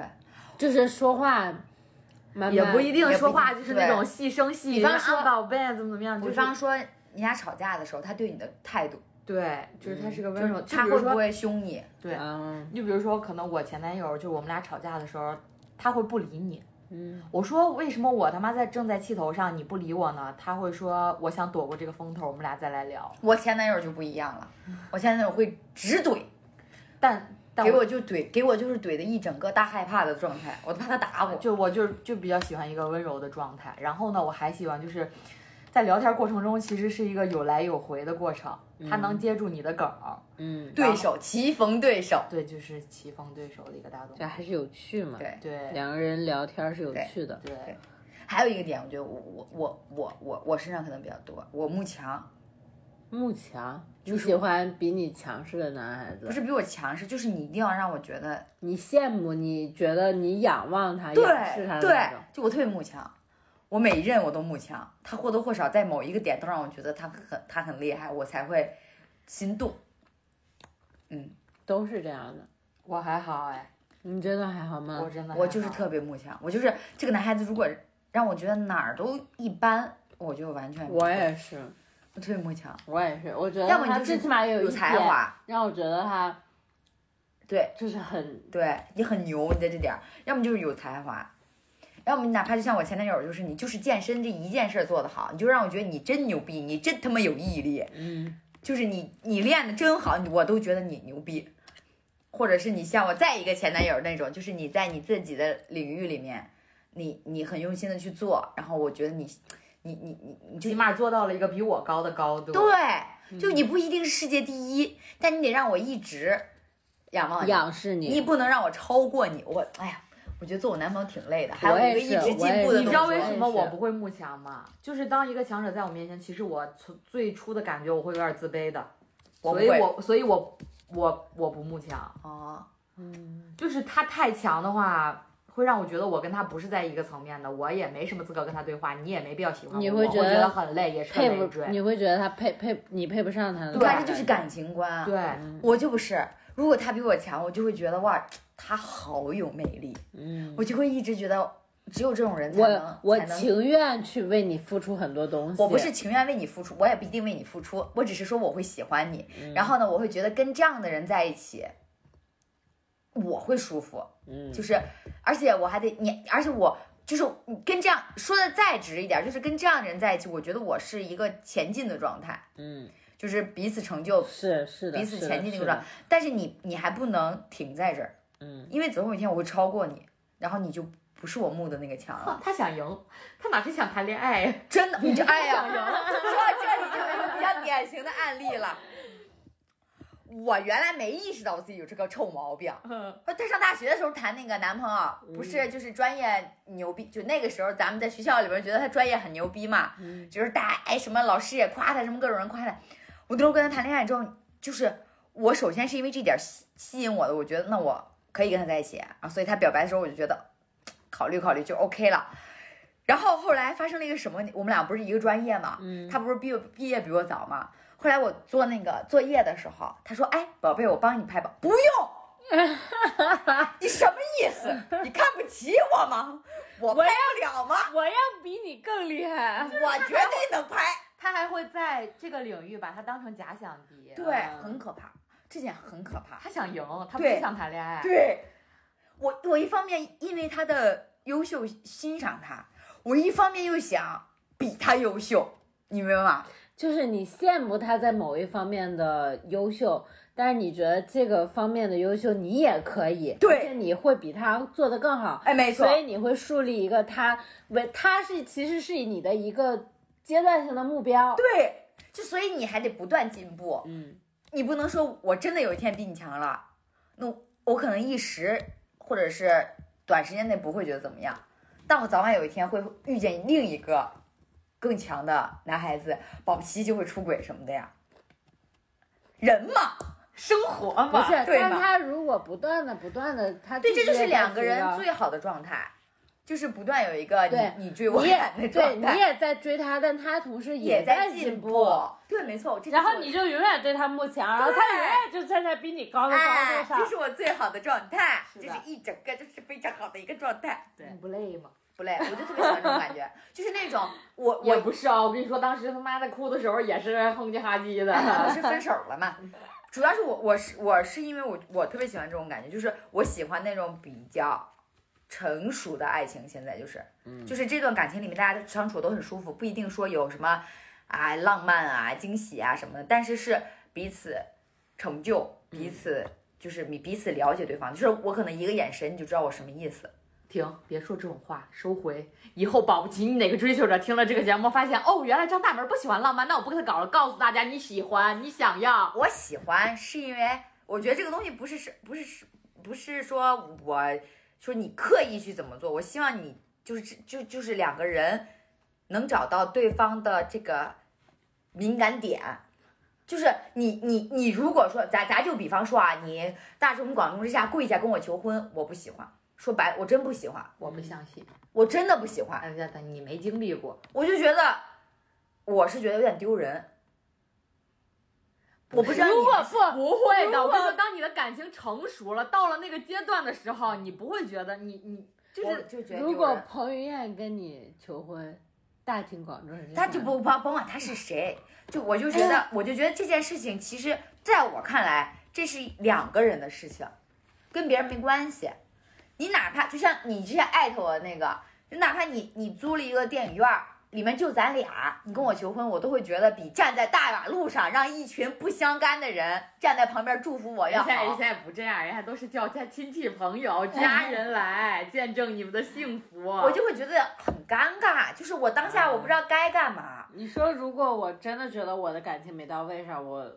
就是说话，慢慢也不一定说话就是那种细声细语，比方说啊宝贝怎么怎么样，就是比方说你俩吵架的时候，他对你的态度，对，就是他是个温柔，就他会不会凶你？对，嗯就比如说可能我前男友就我们俩吵架的时候，他会不理你。嗯，我说为什么我他妈在正在气头上你不理我呢？他会说我想躲过这个风头，我们俩再来聊。我前男友就不一样了，我前男友会直怼，但但给我就怼，给我就是怼的一整个大害怕的状态，我怕他打我。就我就就比较喜欢一个温柔的状态。然后呢，我还喜欢就是在聊天过程中，其实是一个有来有回的过程，他能接住你的梗儿。嗯，对手棋逢对手，对，就是棋逢对手的一个大动作。这还是有趣嘛。对对两个人聊天是有趣的。对，还有一个点，我觉得我我我我我我身上可能比较多，我慕强，慕强，你就是喜欢比你强势的男孩子，不是比我强势，就是你一定要让我觉得你羡慕，你觉得你仰望他，对仰视他的对那种。，就我特别慕强，我每一任我都慕强，他或多或少在某一个点都让我觉得他很他很厉害，我才会心动。嗯都是这样的。我还好哎，你真的还好吗？我真的我就是特别慕强，我就是这个男孩子，如果让我觉得哪儿都一般，我就完全我也是，我特别慕强，我也是，我觉得要么你就是最起码有有一点才华，让我觉得他对就是很对，你很牛，你在这点儿，要么就是有才华。要么你哪怕就像我前男友，就是你就是健身这一件事儿做得好，你就让我觉得你真牛逼，你真他妈有毅力，嗯，就是你你练的真好，我都觉得你牛逼。或者是你像我再一个前男友那种，就是你在你自己的领域里面，你你很用心的去做，然后我觉得你你你你你就起码做到了一个比我高的高度。对，就你不一定是世界第一，但你得让我一直仰望你，仰视你你。不能让我超过你。我哎呀，我觉得做我男朋友挺累的，还有一个一直进步的。你知道为什么我不会慕强吗？就是当一个强者在我面前，其实我从最初的感觉我会有点自卑的，所以我所以我我我不慕强，哦，就是他太强的话。会让我觉得我跟他不是在一个层面的，我也没什么资格跟他对话，你也没必要喜欢我，你会觉得我会觉得很累，也是累赘。你会觉得他配配你配不上他的你那种看这就是感情观啊。对，我就不是，如果他比我强，我就会觉得哇，他好有魅力，嗯，我就会一直觉得只有这种人才能我我才能情愿去为你付出很多东西。我不是情愿为你付出，我也不一定为你付出，我只是说我会喜欢你，嗯然后呢，我会觉得跟这样的人在一起，我会舒服，嗯，就是，而且我还得你，而且我就是跟这样说的再直一点，就是跟这样的人在一起，我觉得我是一个前进的状态，嗯，就是彼此成就，是是的，彼此前进的一个状态。但是你你还不能停在这儿，嗯，因为总有一天我会超过你，然后你就不是我木的那个墙了。他想赢，他哪是想谈恋爱呀？真的，你这哎呀，说到这里就有一个比较典型的案例了。我原来没意识到我自己有这个臭毛病。嗯他上大学的时候谈那个男朋友，不是就是专业牛逼，就那个时候咱们在学校里边觉得他专业很牛逼嘛，就是大家哎什么老师也夸他，什么各种人夸他。我那时候跟他谈恋爱之后，就是我首先是因为这点吸吸引我的，我觉得那我可以跟他在一起啊，所以他表白的时候我就觉得考虑考虑就 OK 了。然后后来发生了一个什么？我们俩不是一个专业嘛，他不是毕业毕业比我早嘛。后来我做那个作业的时候，他说：“哎，宝贝，我帮你拍吧。”不用，你什么意思？你看不起我吗？我拍不了吗？我要比你更厉害。我绝对能拍。他还会在这个领域把他当成假想敌。对，很可怕，这点很可怕。他想赢，他不想谈恋爱。对，我我一方面因为他的优秀欣赏他，我一方面又想比他优秀，你明白吗？就是你羡慕他在某一方面的优秀，但是你觉得这个方面的优秀，你也可以，对而且你会比他做得更好，哎，没错所，以你会树立一个他为他是其实是你的一个阶段性的目标，对，就所以你还得不断进步，嗯，你不能说我真的有一天比你强了，那我可能一时或者是短时间内不会觉得怎么样，但我早晚有一天会遇见另一个更强的男孩子，保不齐就会出轨什么的呀。人嘛，生活不嘛，是，但对嘛他如果不断的不断的，他对，这就是两个人最好的状态，就是不断有一个对你你追我你也赶的状态，你也在追他，但他同时也在进步。对，没错，然后你就永远对他慕强，然后他永远就站在比你高的高哎度，上这。是我最好的状态，是这是一整个就是非常好的一个状态，对你不累吗？不累，我就特别喜欢这种感觉，就是那种我也我不是啊，我跟你说，当时他妈在哭的时候也是哼唧哈唧的。我是分 手了嘛，主要是我我是我是因为我我特别喜欢这种感觉，就是我喜欢那种比较成熟的爱情，现在就是，就是这段感情里面大家相处都很舒服，不一定说有什么啊浪漫啊惊喜啊什么的，但是是彼此成就，彼此就是你彼此了解对方，就是我可能一个眼神你就知道我什么意思。停，别说这种话，收回。以后保不齐你哪个追求者听了这个节目，发现哦，原来张大门不喜欢浪漫，那我不跟他搞了。告诉大家，你喜欢，你想要。我喜欢是因为我觉得这个东西不是是不是是不是说我说你刻意去怎么做，我希望你就是就就是两个人能找到对方的这个敏感点。就是你你你如果说咱咱就比方说啊，你大庭广众之下跪下跟我求婚，我不喜欢。说白，我真不喜欢，我不相信，我真的不喜欢。哎呀，你没经历过。我就觉得，我是觉得有点丢人。我不知道如果不不会的，我跟你说，当你的感情成熟了，到了那个阶段的时候，你不会觉得你你就是就觉得如果彭于晏跟你求婚，大庭广众之下，他就不甭甭管他是谁，就我就觉得，我就觉得这件事情，其实在我看来，这是两个人的事情，跟别人没关系。你哪怕就像你之前艾特我的那个，就哪怕你你租了一个电影院儿，里面就咱俩，你跟我求婚，我都会觉得比站在大马路上让一群不相干的人站在旁边祝福我要好人家人。家不这样，人家都是叫家亲戚朋友、家人来见证你们的幸福。我就会觉得很尴尬，就是我当下我不知道该干嘛。你说，如果我真的觉得我的感情没到位上，我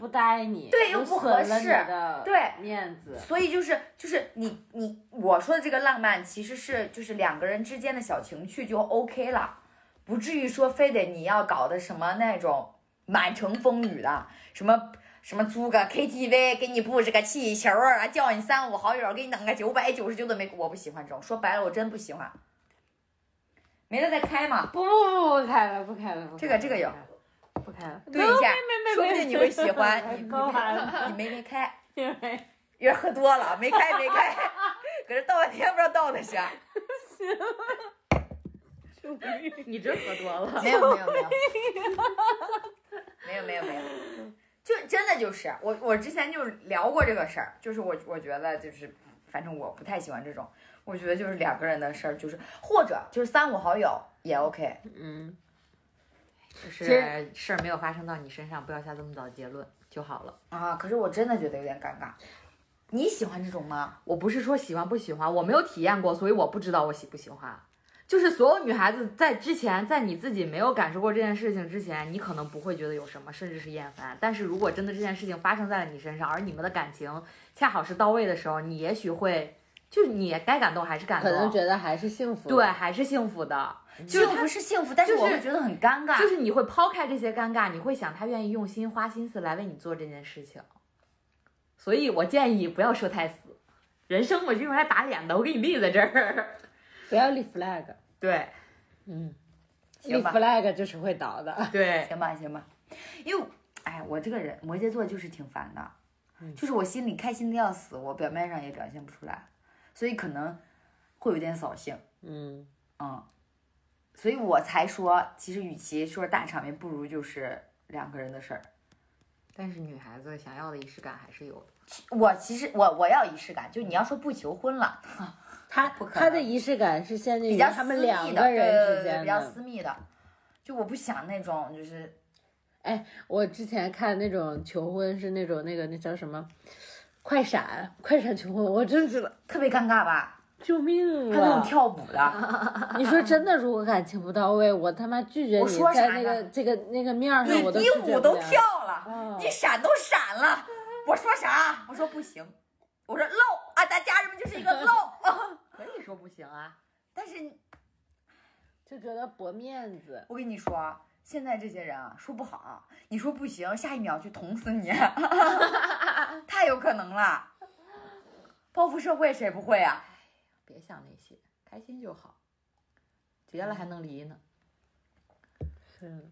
不待你，对又不合适的对面子，所以就是就是你你我说的这个浪漫，其实是就是两个人之间的小情趣就 OK 了，不至于说非得你要搞的什么那种满城风雨的，什么什么租个 KTV 给你布置个气球啊，叫你三五好友给你弄个九百九十九的玫瑰，我不喜欢这种，说白了我真不喜欢。没了再开嘛，不不不不开了，不开了，不开了。这个这个有，不开了，对一下，没说不定你会喜欢。你你高喊了，没你没没开，因为。有点喝多了，没开没开，搁这倒半天不知道倒的啥。你真喝多了。没有没有没有，没有没有没有，就真的就是我我之前就聊过这个事儿，就是我我觉得就是反正我不太喜欢这种，我觉得就是两个人的事儿，就是或者就是三五好友也 OK，嗯，就是事儿没有发生到你身上，不要下这么早的结论就好了。啊，可是我真的觉得有点尴尬。你喜欢这种吗？我不是说喜欢不喜欢，我没有体验过，所以我不知道我喜不喜欢。就是所有女孩子在之前，在你自己没有感受过这件事情之前，你可能不会觉得有什么，甚至是厌烦。但是如果真的这件事情发生在了你身上，而你们的感情恰好是到位的时候，你也许会，就你该感动还是感动，可能觉得还是幸福，对，，还是幸福的。就是幸福是幸福，但是就是我会觉得很尴尬。就是你会抛开这些尴尬，你会想他愿意用心花心思来为你做这件事情。所以我建议不要说太死，人生我就用来打脸的，我给你立在这儿。不要立 flag，对嗯，立 flag 就是会倒的，对，行吧，行吧，因为，哎，我这个人摩羯座就是挺烦的，嗯就是我心里开心的要死，我表面上也表现不出来，所以可能会有点扫兴，嗯，嗯，所以我才说，其实与其说大场面，不如就是两个人的事儿。但是女孩子想要的仪式感还是有的。我其实我我要仪式感，就你要说不求婚了，他不可他的仪式感是限定于比较他们私密的，两个对对人之对对比较，私密的，就我不想那种就是哎，我之前看那种求婚是那种那个那叫什么，快闪快闪求婚，我真觉得特别尴尬吧？救命还有那种啊！跳舞的，你说真的，如果感情不到位，我他妈拒绝你我说啥在那个这个那个面儿上，我都你舞都跳了，哦你闪都闪了，我说啥？我说不行，我说漏啊，咱家人们就是一个漏，可以说不行啊。但是就觉得驳面子。我跟你说啊，现在这些人啊，说不好，你说不行，下一秒就捅死你，太有可能了。报复社会谁不会啊？别想那些，开心就好。结了还能离呢。是，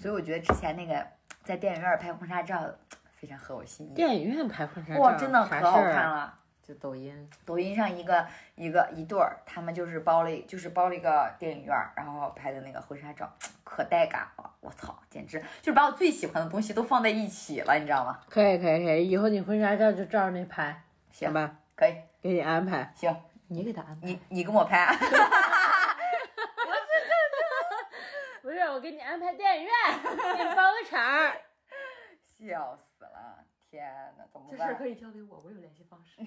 所以我觉得之前那个在电影院拍婚纱照非常合我心意。电影院拍婚纱照，哇，真的可好看了。就抖音，抖音上一个一个一对儿，他们就是包了就是包了一个电影院儿，然后拍的那个婚纱照，可带感了。我操，简直就是把我最喜欢的东西都放在一起了，你知道吗？可以可以可以，以后你婚纱照就照着那拍，行吧？可以，给你安排。行，你给他安排。你你跟我拍，不是，我给你安排电影院，给你包个场儿。笑死了！天哪，怎么办？这事儿可以交给我，我有联系方式。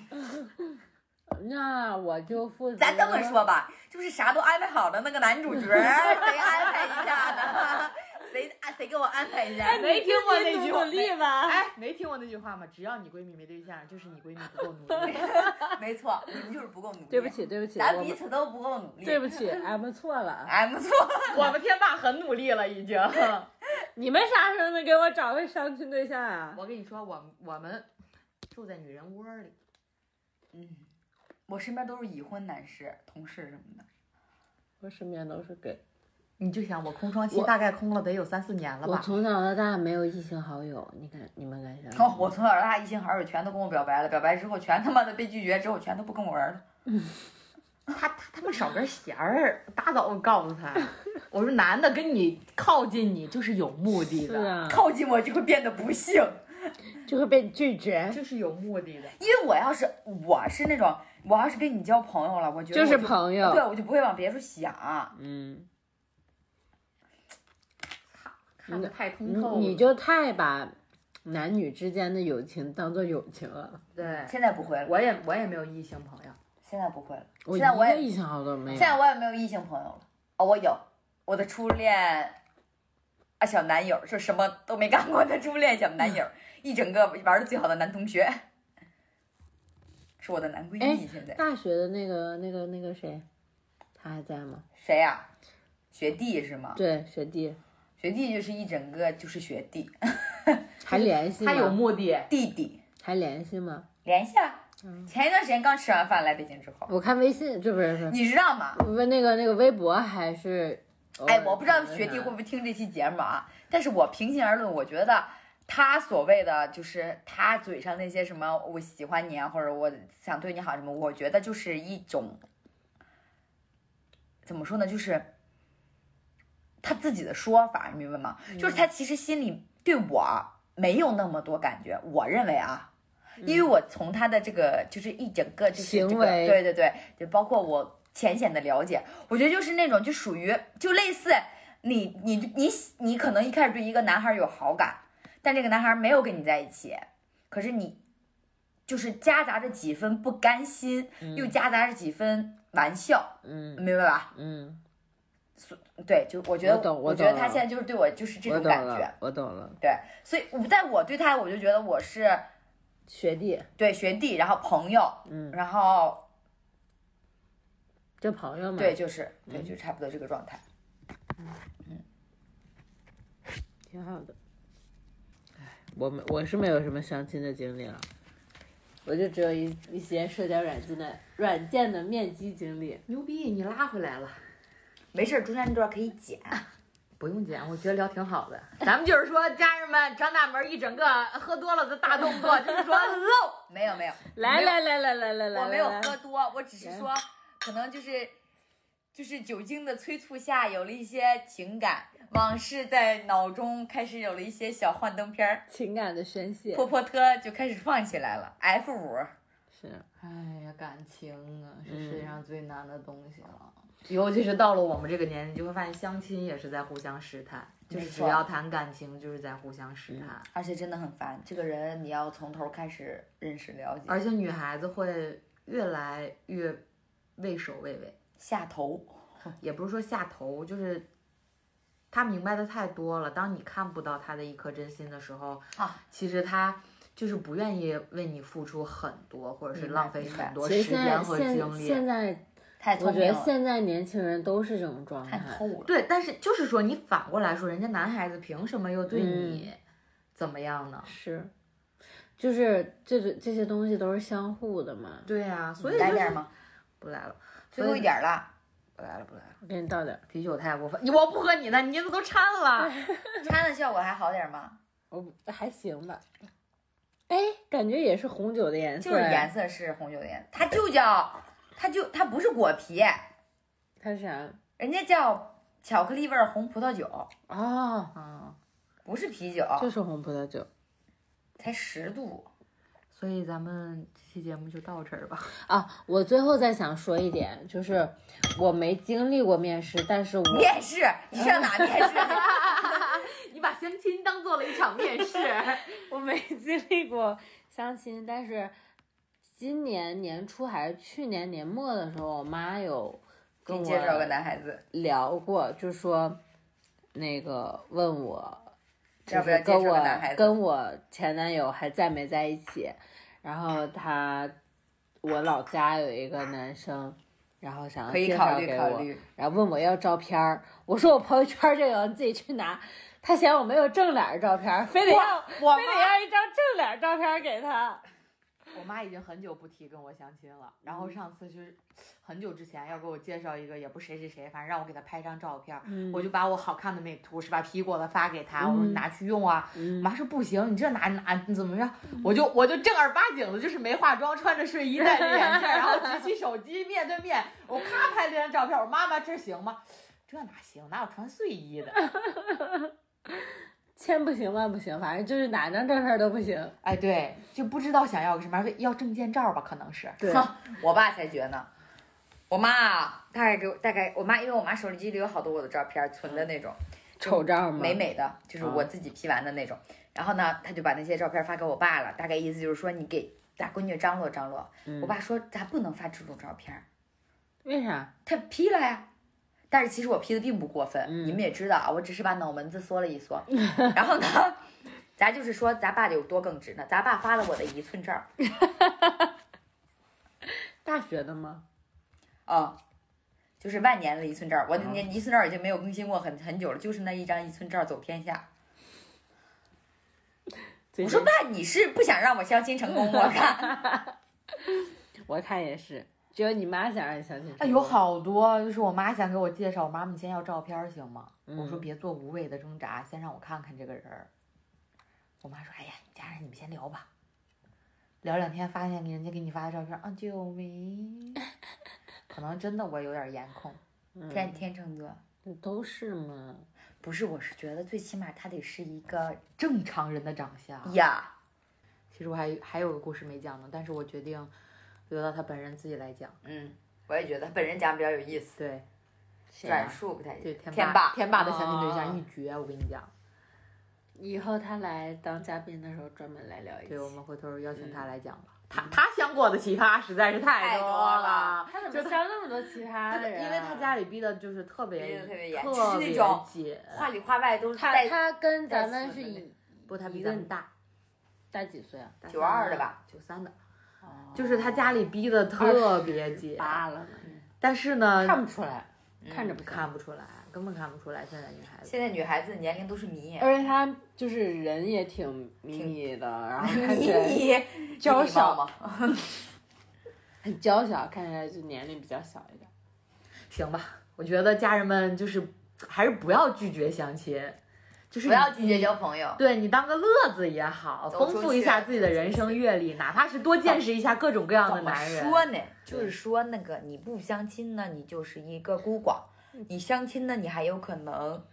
那我就负责。咱这么说吧，就是啥都安排好的那个男主角，谁安排一下呢？谁安谁给我安排一下？没听过那句话努力吧。哎，没听过那句话吗？只要你闺蜜没对象，就是你闺蜜不够努力。没错，你们就是不够努力。对不，起，对不起，咱彼此都不够努力。对不起，俺们错了。哎，不错。我们天霸很努力了，已经。你们啥时候能给我找个相亲对象啊？我跟你说，我我们住在女人窝里，嗯，我身边都是已婚男士、同事什么的。我身边都是 gay。你就想我空窗期大概空了得有三四年了吧？我从小到大没有异性好友，你看你们敢相信？哦，我从小到大异性好友全都跟我表白了，表白之后全他妈的被拒绝，之后全都不跟我玩了。他他他妈少根弦儿，大早我告诉他，我说男的跟你靠近你就是有目的的，啊，靠近我就会变得不幸，就会被拒绝，就是有目的的。因为我要是我是那种，我要是跟你交朋友了，我觉得就是朋友。对，我就不会往别处想。嗯，看得太通你透了。你就太把男女之间的友情当做友情了。对，现在不会了，我也我也没有异性朋友。现在不会了，现在我也异性好友都没有。现在我也没有异性朋友了。哦，我有我的初恋啊，小男友，就什么都没干过的初恋小男友，一整个玩的最好的男同学，是我的男闺蜜。现在大学的那个那个那个谁，他还在吗？谁呀、学弟是吗？对，学弟学弟就是一整个就是学弟，还联系吗？他有目的，弟弟还联系吗？联系啊。前一段时间刚吃完饭来北京之后，我看微信，这不是不是，你知道吗？问那个那个微博还是？哎，我不知道学弟会不会听这期节目啊，但是我平心而论，我觉得他所谓的就是他嘴上那些什么我喜欢你啊，或者我想对你好什么，我觉得就是一种怎么说呢，就是他自己的说法，你明白吗？就是他其实心里对我没有那么多感觉，我认为啊。因为我从他的这个就是一整个就是这个，行为对对对，就包括我浅显的了解，我觉得就是那种就属于就类似你你你你可能一开始对一个男孩有好感，但这个男孩没有跟你在一起，可是你就是夹杂着几分不甘心，又夹杂着几分玩笑，嗯明白吧？嗯，对，就我觉得我懂我觉得他现在就是对我就是这种感觉了，，我懂了，对，所以我但我对他我就觉得我是学弟，对学弟，然后朋友，嗯，然后就朋友嘛，对，就是对，就差不多这个状态。嗯挺好的。哎，我们我是没有什么相亲的经历了，我就只有一一些社交软件的软件的面基经历。牛逼，你拉回来了。没事儿，中间那段可以剪。不用剪，我觉得聊挺好的。咱们就是说，家人们，张大门一整个喝多了的大动作，就是说 漏。没有没有，来来来来来来来，我没有喝多，我只是说，可能就是就是酒精的催促下，有了一些情感往事在脑中开始有了一些小幻灯片儿，情感的宣泄破破特就开始放起来了。F 五，是。哎呀，感情啊，是世界上最难的东西了。尤其是到了我们这个年龄，就会发现相亲也是在互相试探，就是只要谈感情，就是在互相试探。而且真的很烦，这个人你要从头开始认识了解，而且女孩子会越来越畏首畏尾，下头。也不是说下头，就是她明白的太多了。当你看不到她的一颗真心的时候，啊，其实她就是不愿意为你付出很多，或者是浪费很多时间和现精力。现在，太我觉得现在年轻人都是这种状态，太。透了。对，但是就是说，你反过来说，人家男孩子凭什么又对嗯你怎么样呢？是，就是这个这些东西都是相互的嘛。对呀、所以就是来点吗？不来了，最后一点了，不来了，不来了。我给你倒点儿，啤酒太过分，你我不喝你的，你这都掺了。掺的效果还好点吗？我还行吧。哎，感觉也是红酒的颜色，就是颜色是红酒的颜色，它就叫，它就它不是果皮，它是啥？人家叫巧克力味儿红葡萄酒，啊啊，不是啤酒，就是红葡萄酒才十度。所以咱们这期节目就到这儿吧。啊！我最后再想说一点，就是我没经历过面试，但是我面试，你上哪面试？你把相亲当做了一场面试，我没经历过相亲，但是今年年初还是去年年末的时候，我妈有跟我介绍个男孩子，聊过，就说那个问我，就要不要介绍是跟我个男孩子跟我前男友还在没在一起，然后他我老家有一个男生。然后想要介绍给我，考虑。然后问我要照片儿，我说我朋友圈就有你自己去拿。他嫌我没有正脸儿照片儿，非得要我非得要一张正脸照片儿给他。我妈已经很久不提跟我相亲了，然后上次就是很久之前要给我介绍一个，也不谁谁谁，反正让我给她拍张照片儿，我就把我好看的美图是吧 P 过了发给她，我说你拿去用啊。我妈说不行，你这拿拿你怎么着？我就我就正儿八经的，就是没化妆，穿着睡衣，戴着眼镜，然后举起手机面对面，我咔拍了张照片，我妈妈这行吗？这哪行？哪有穿睡衣的？千不行万不行，反正就是哪张照片都不行。哎，对，就不知道想要个什么，要证件照吧，可能是。对，我爸才觉呢。我妈啊，大概给我大概，我妈因为我妈手机里有好多我的照片存的那种，丑照吗？美美的，就是我自己 P 完的那种。然后呢，她就把那些照片发给我爸了，大概意思就是说你给大闺女张罗张罗。我爸说咱不能发这种照片，为啥？他 P 了呀。但是其实我 P 的并不过分，你们也知道啊，我只是把脑门子缩了一缩。然后呢，咱就是说咱爸有多耿直呢？咱爸发了我的一寸照，大学的吗？啊、就是万年的一寸照，我的那一寸照已经没有更新过很很久了，就是那一张一寸照走天下。我说爸，你是不想让我相亲成功？我看我看也是，只有你妈想让你相信。哎，有好多，就是我妈想给我介绍，我妈，你先要照片行吗？我说嗯别做无谓的挣扎，先让我看看这个人儿。我妈说，哎呀，你家人你们先聊吧，聊两天发现人家给你发的照片，啊，救命！可能真的我有点颜控，天天秤座都是嘛。不是，我是觉得最起码他得是一个正常人的长相。呀，其实我还还有个故事没讲呢，但是我决定留到他本人自己来讲。嗯，我也觉得他本人讲比较有意思，对转述不太对，天天霸天霸的相亲对哦象一绝，我跟你讲。以后他来当嘉宾的时候，专门来聊一对，我。们回头邀请他来讲吧。他他相过的奇葩实在是太多了他怎么相那么多奇葩的人啊？因为他家里逼的就是特别特别严是那种紧。话里话外都是他他跟咱带们是一不，他比咱们大，大几岁啊？九二的吧？九三的，哦就是他家里逼的特别紧，扒了，但是呢，看不出来，看着不看不出来，根本看不出来现在女孩子。现在女孩子年龄都是迷，而且她就是人也挺迷你的，然后看起来 娇小嘛？很娇小，看起来就年龄比较小一点。行吧，我觉得家人们就是还是不要拒绝相亲，就是不要你拒绝交朋友。对你当个乐子也好，丰富一下自己的人生阅历，哪怕是多见识一下各种各样的男人。说呢？就是说那个你不相亲呢，你就是一个孤寡；你相亲呢，你还有可能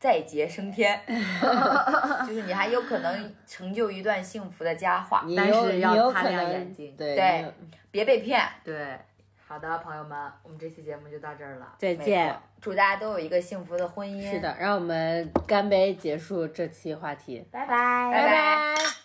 再劫升天，就是你还有可能成就一段幸福的佳话。但是要擦亮眼睛对对别被骗，对，好的，朋友们，我们这期节目就到这儿了。再见。祝大家都有一个幸福的婚姻。是，的，让我们干杯结束这期话题。拜拜，拜拜。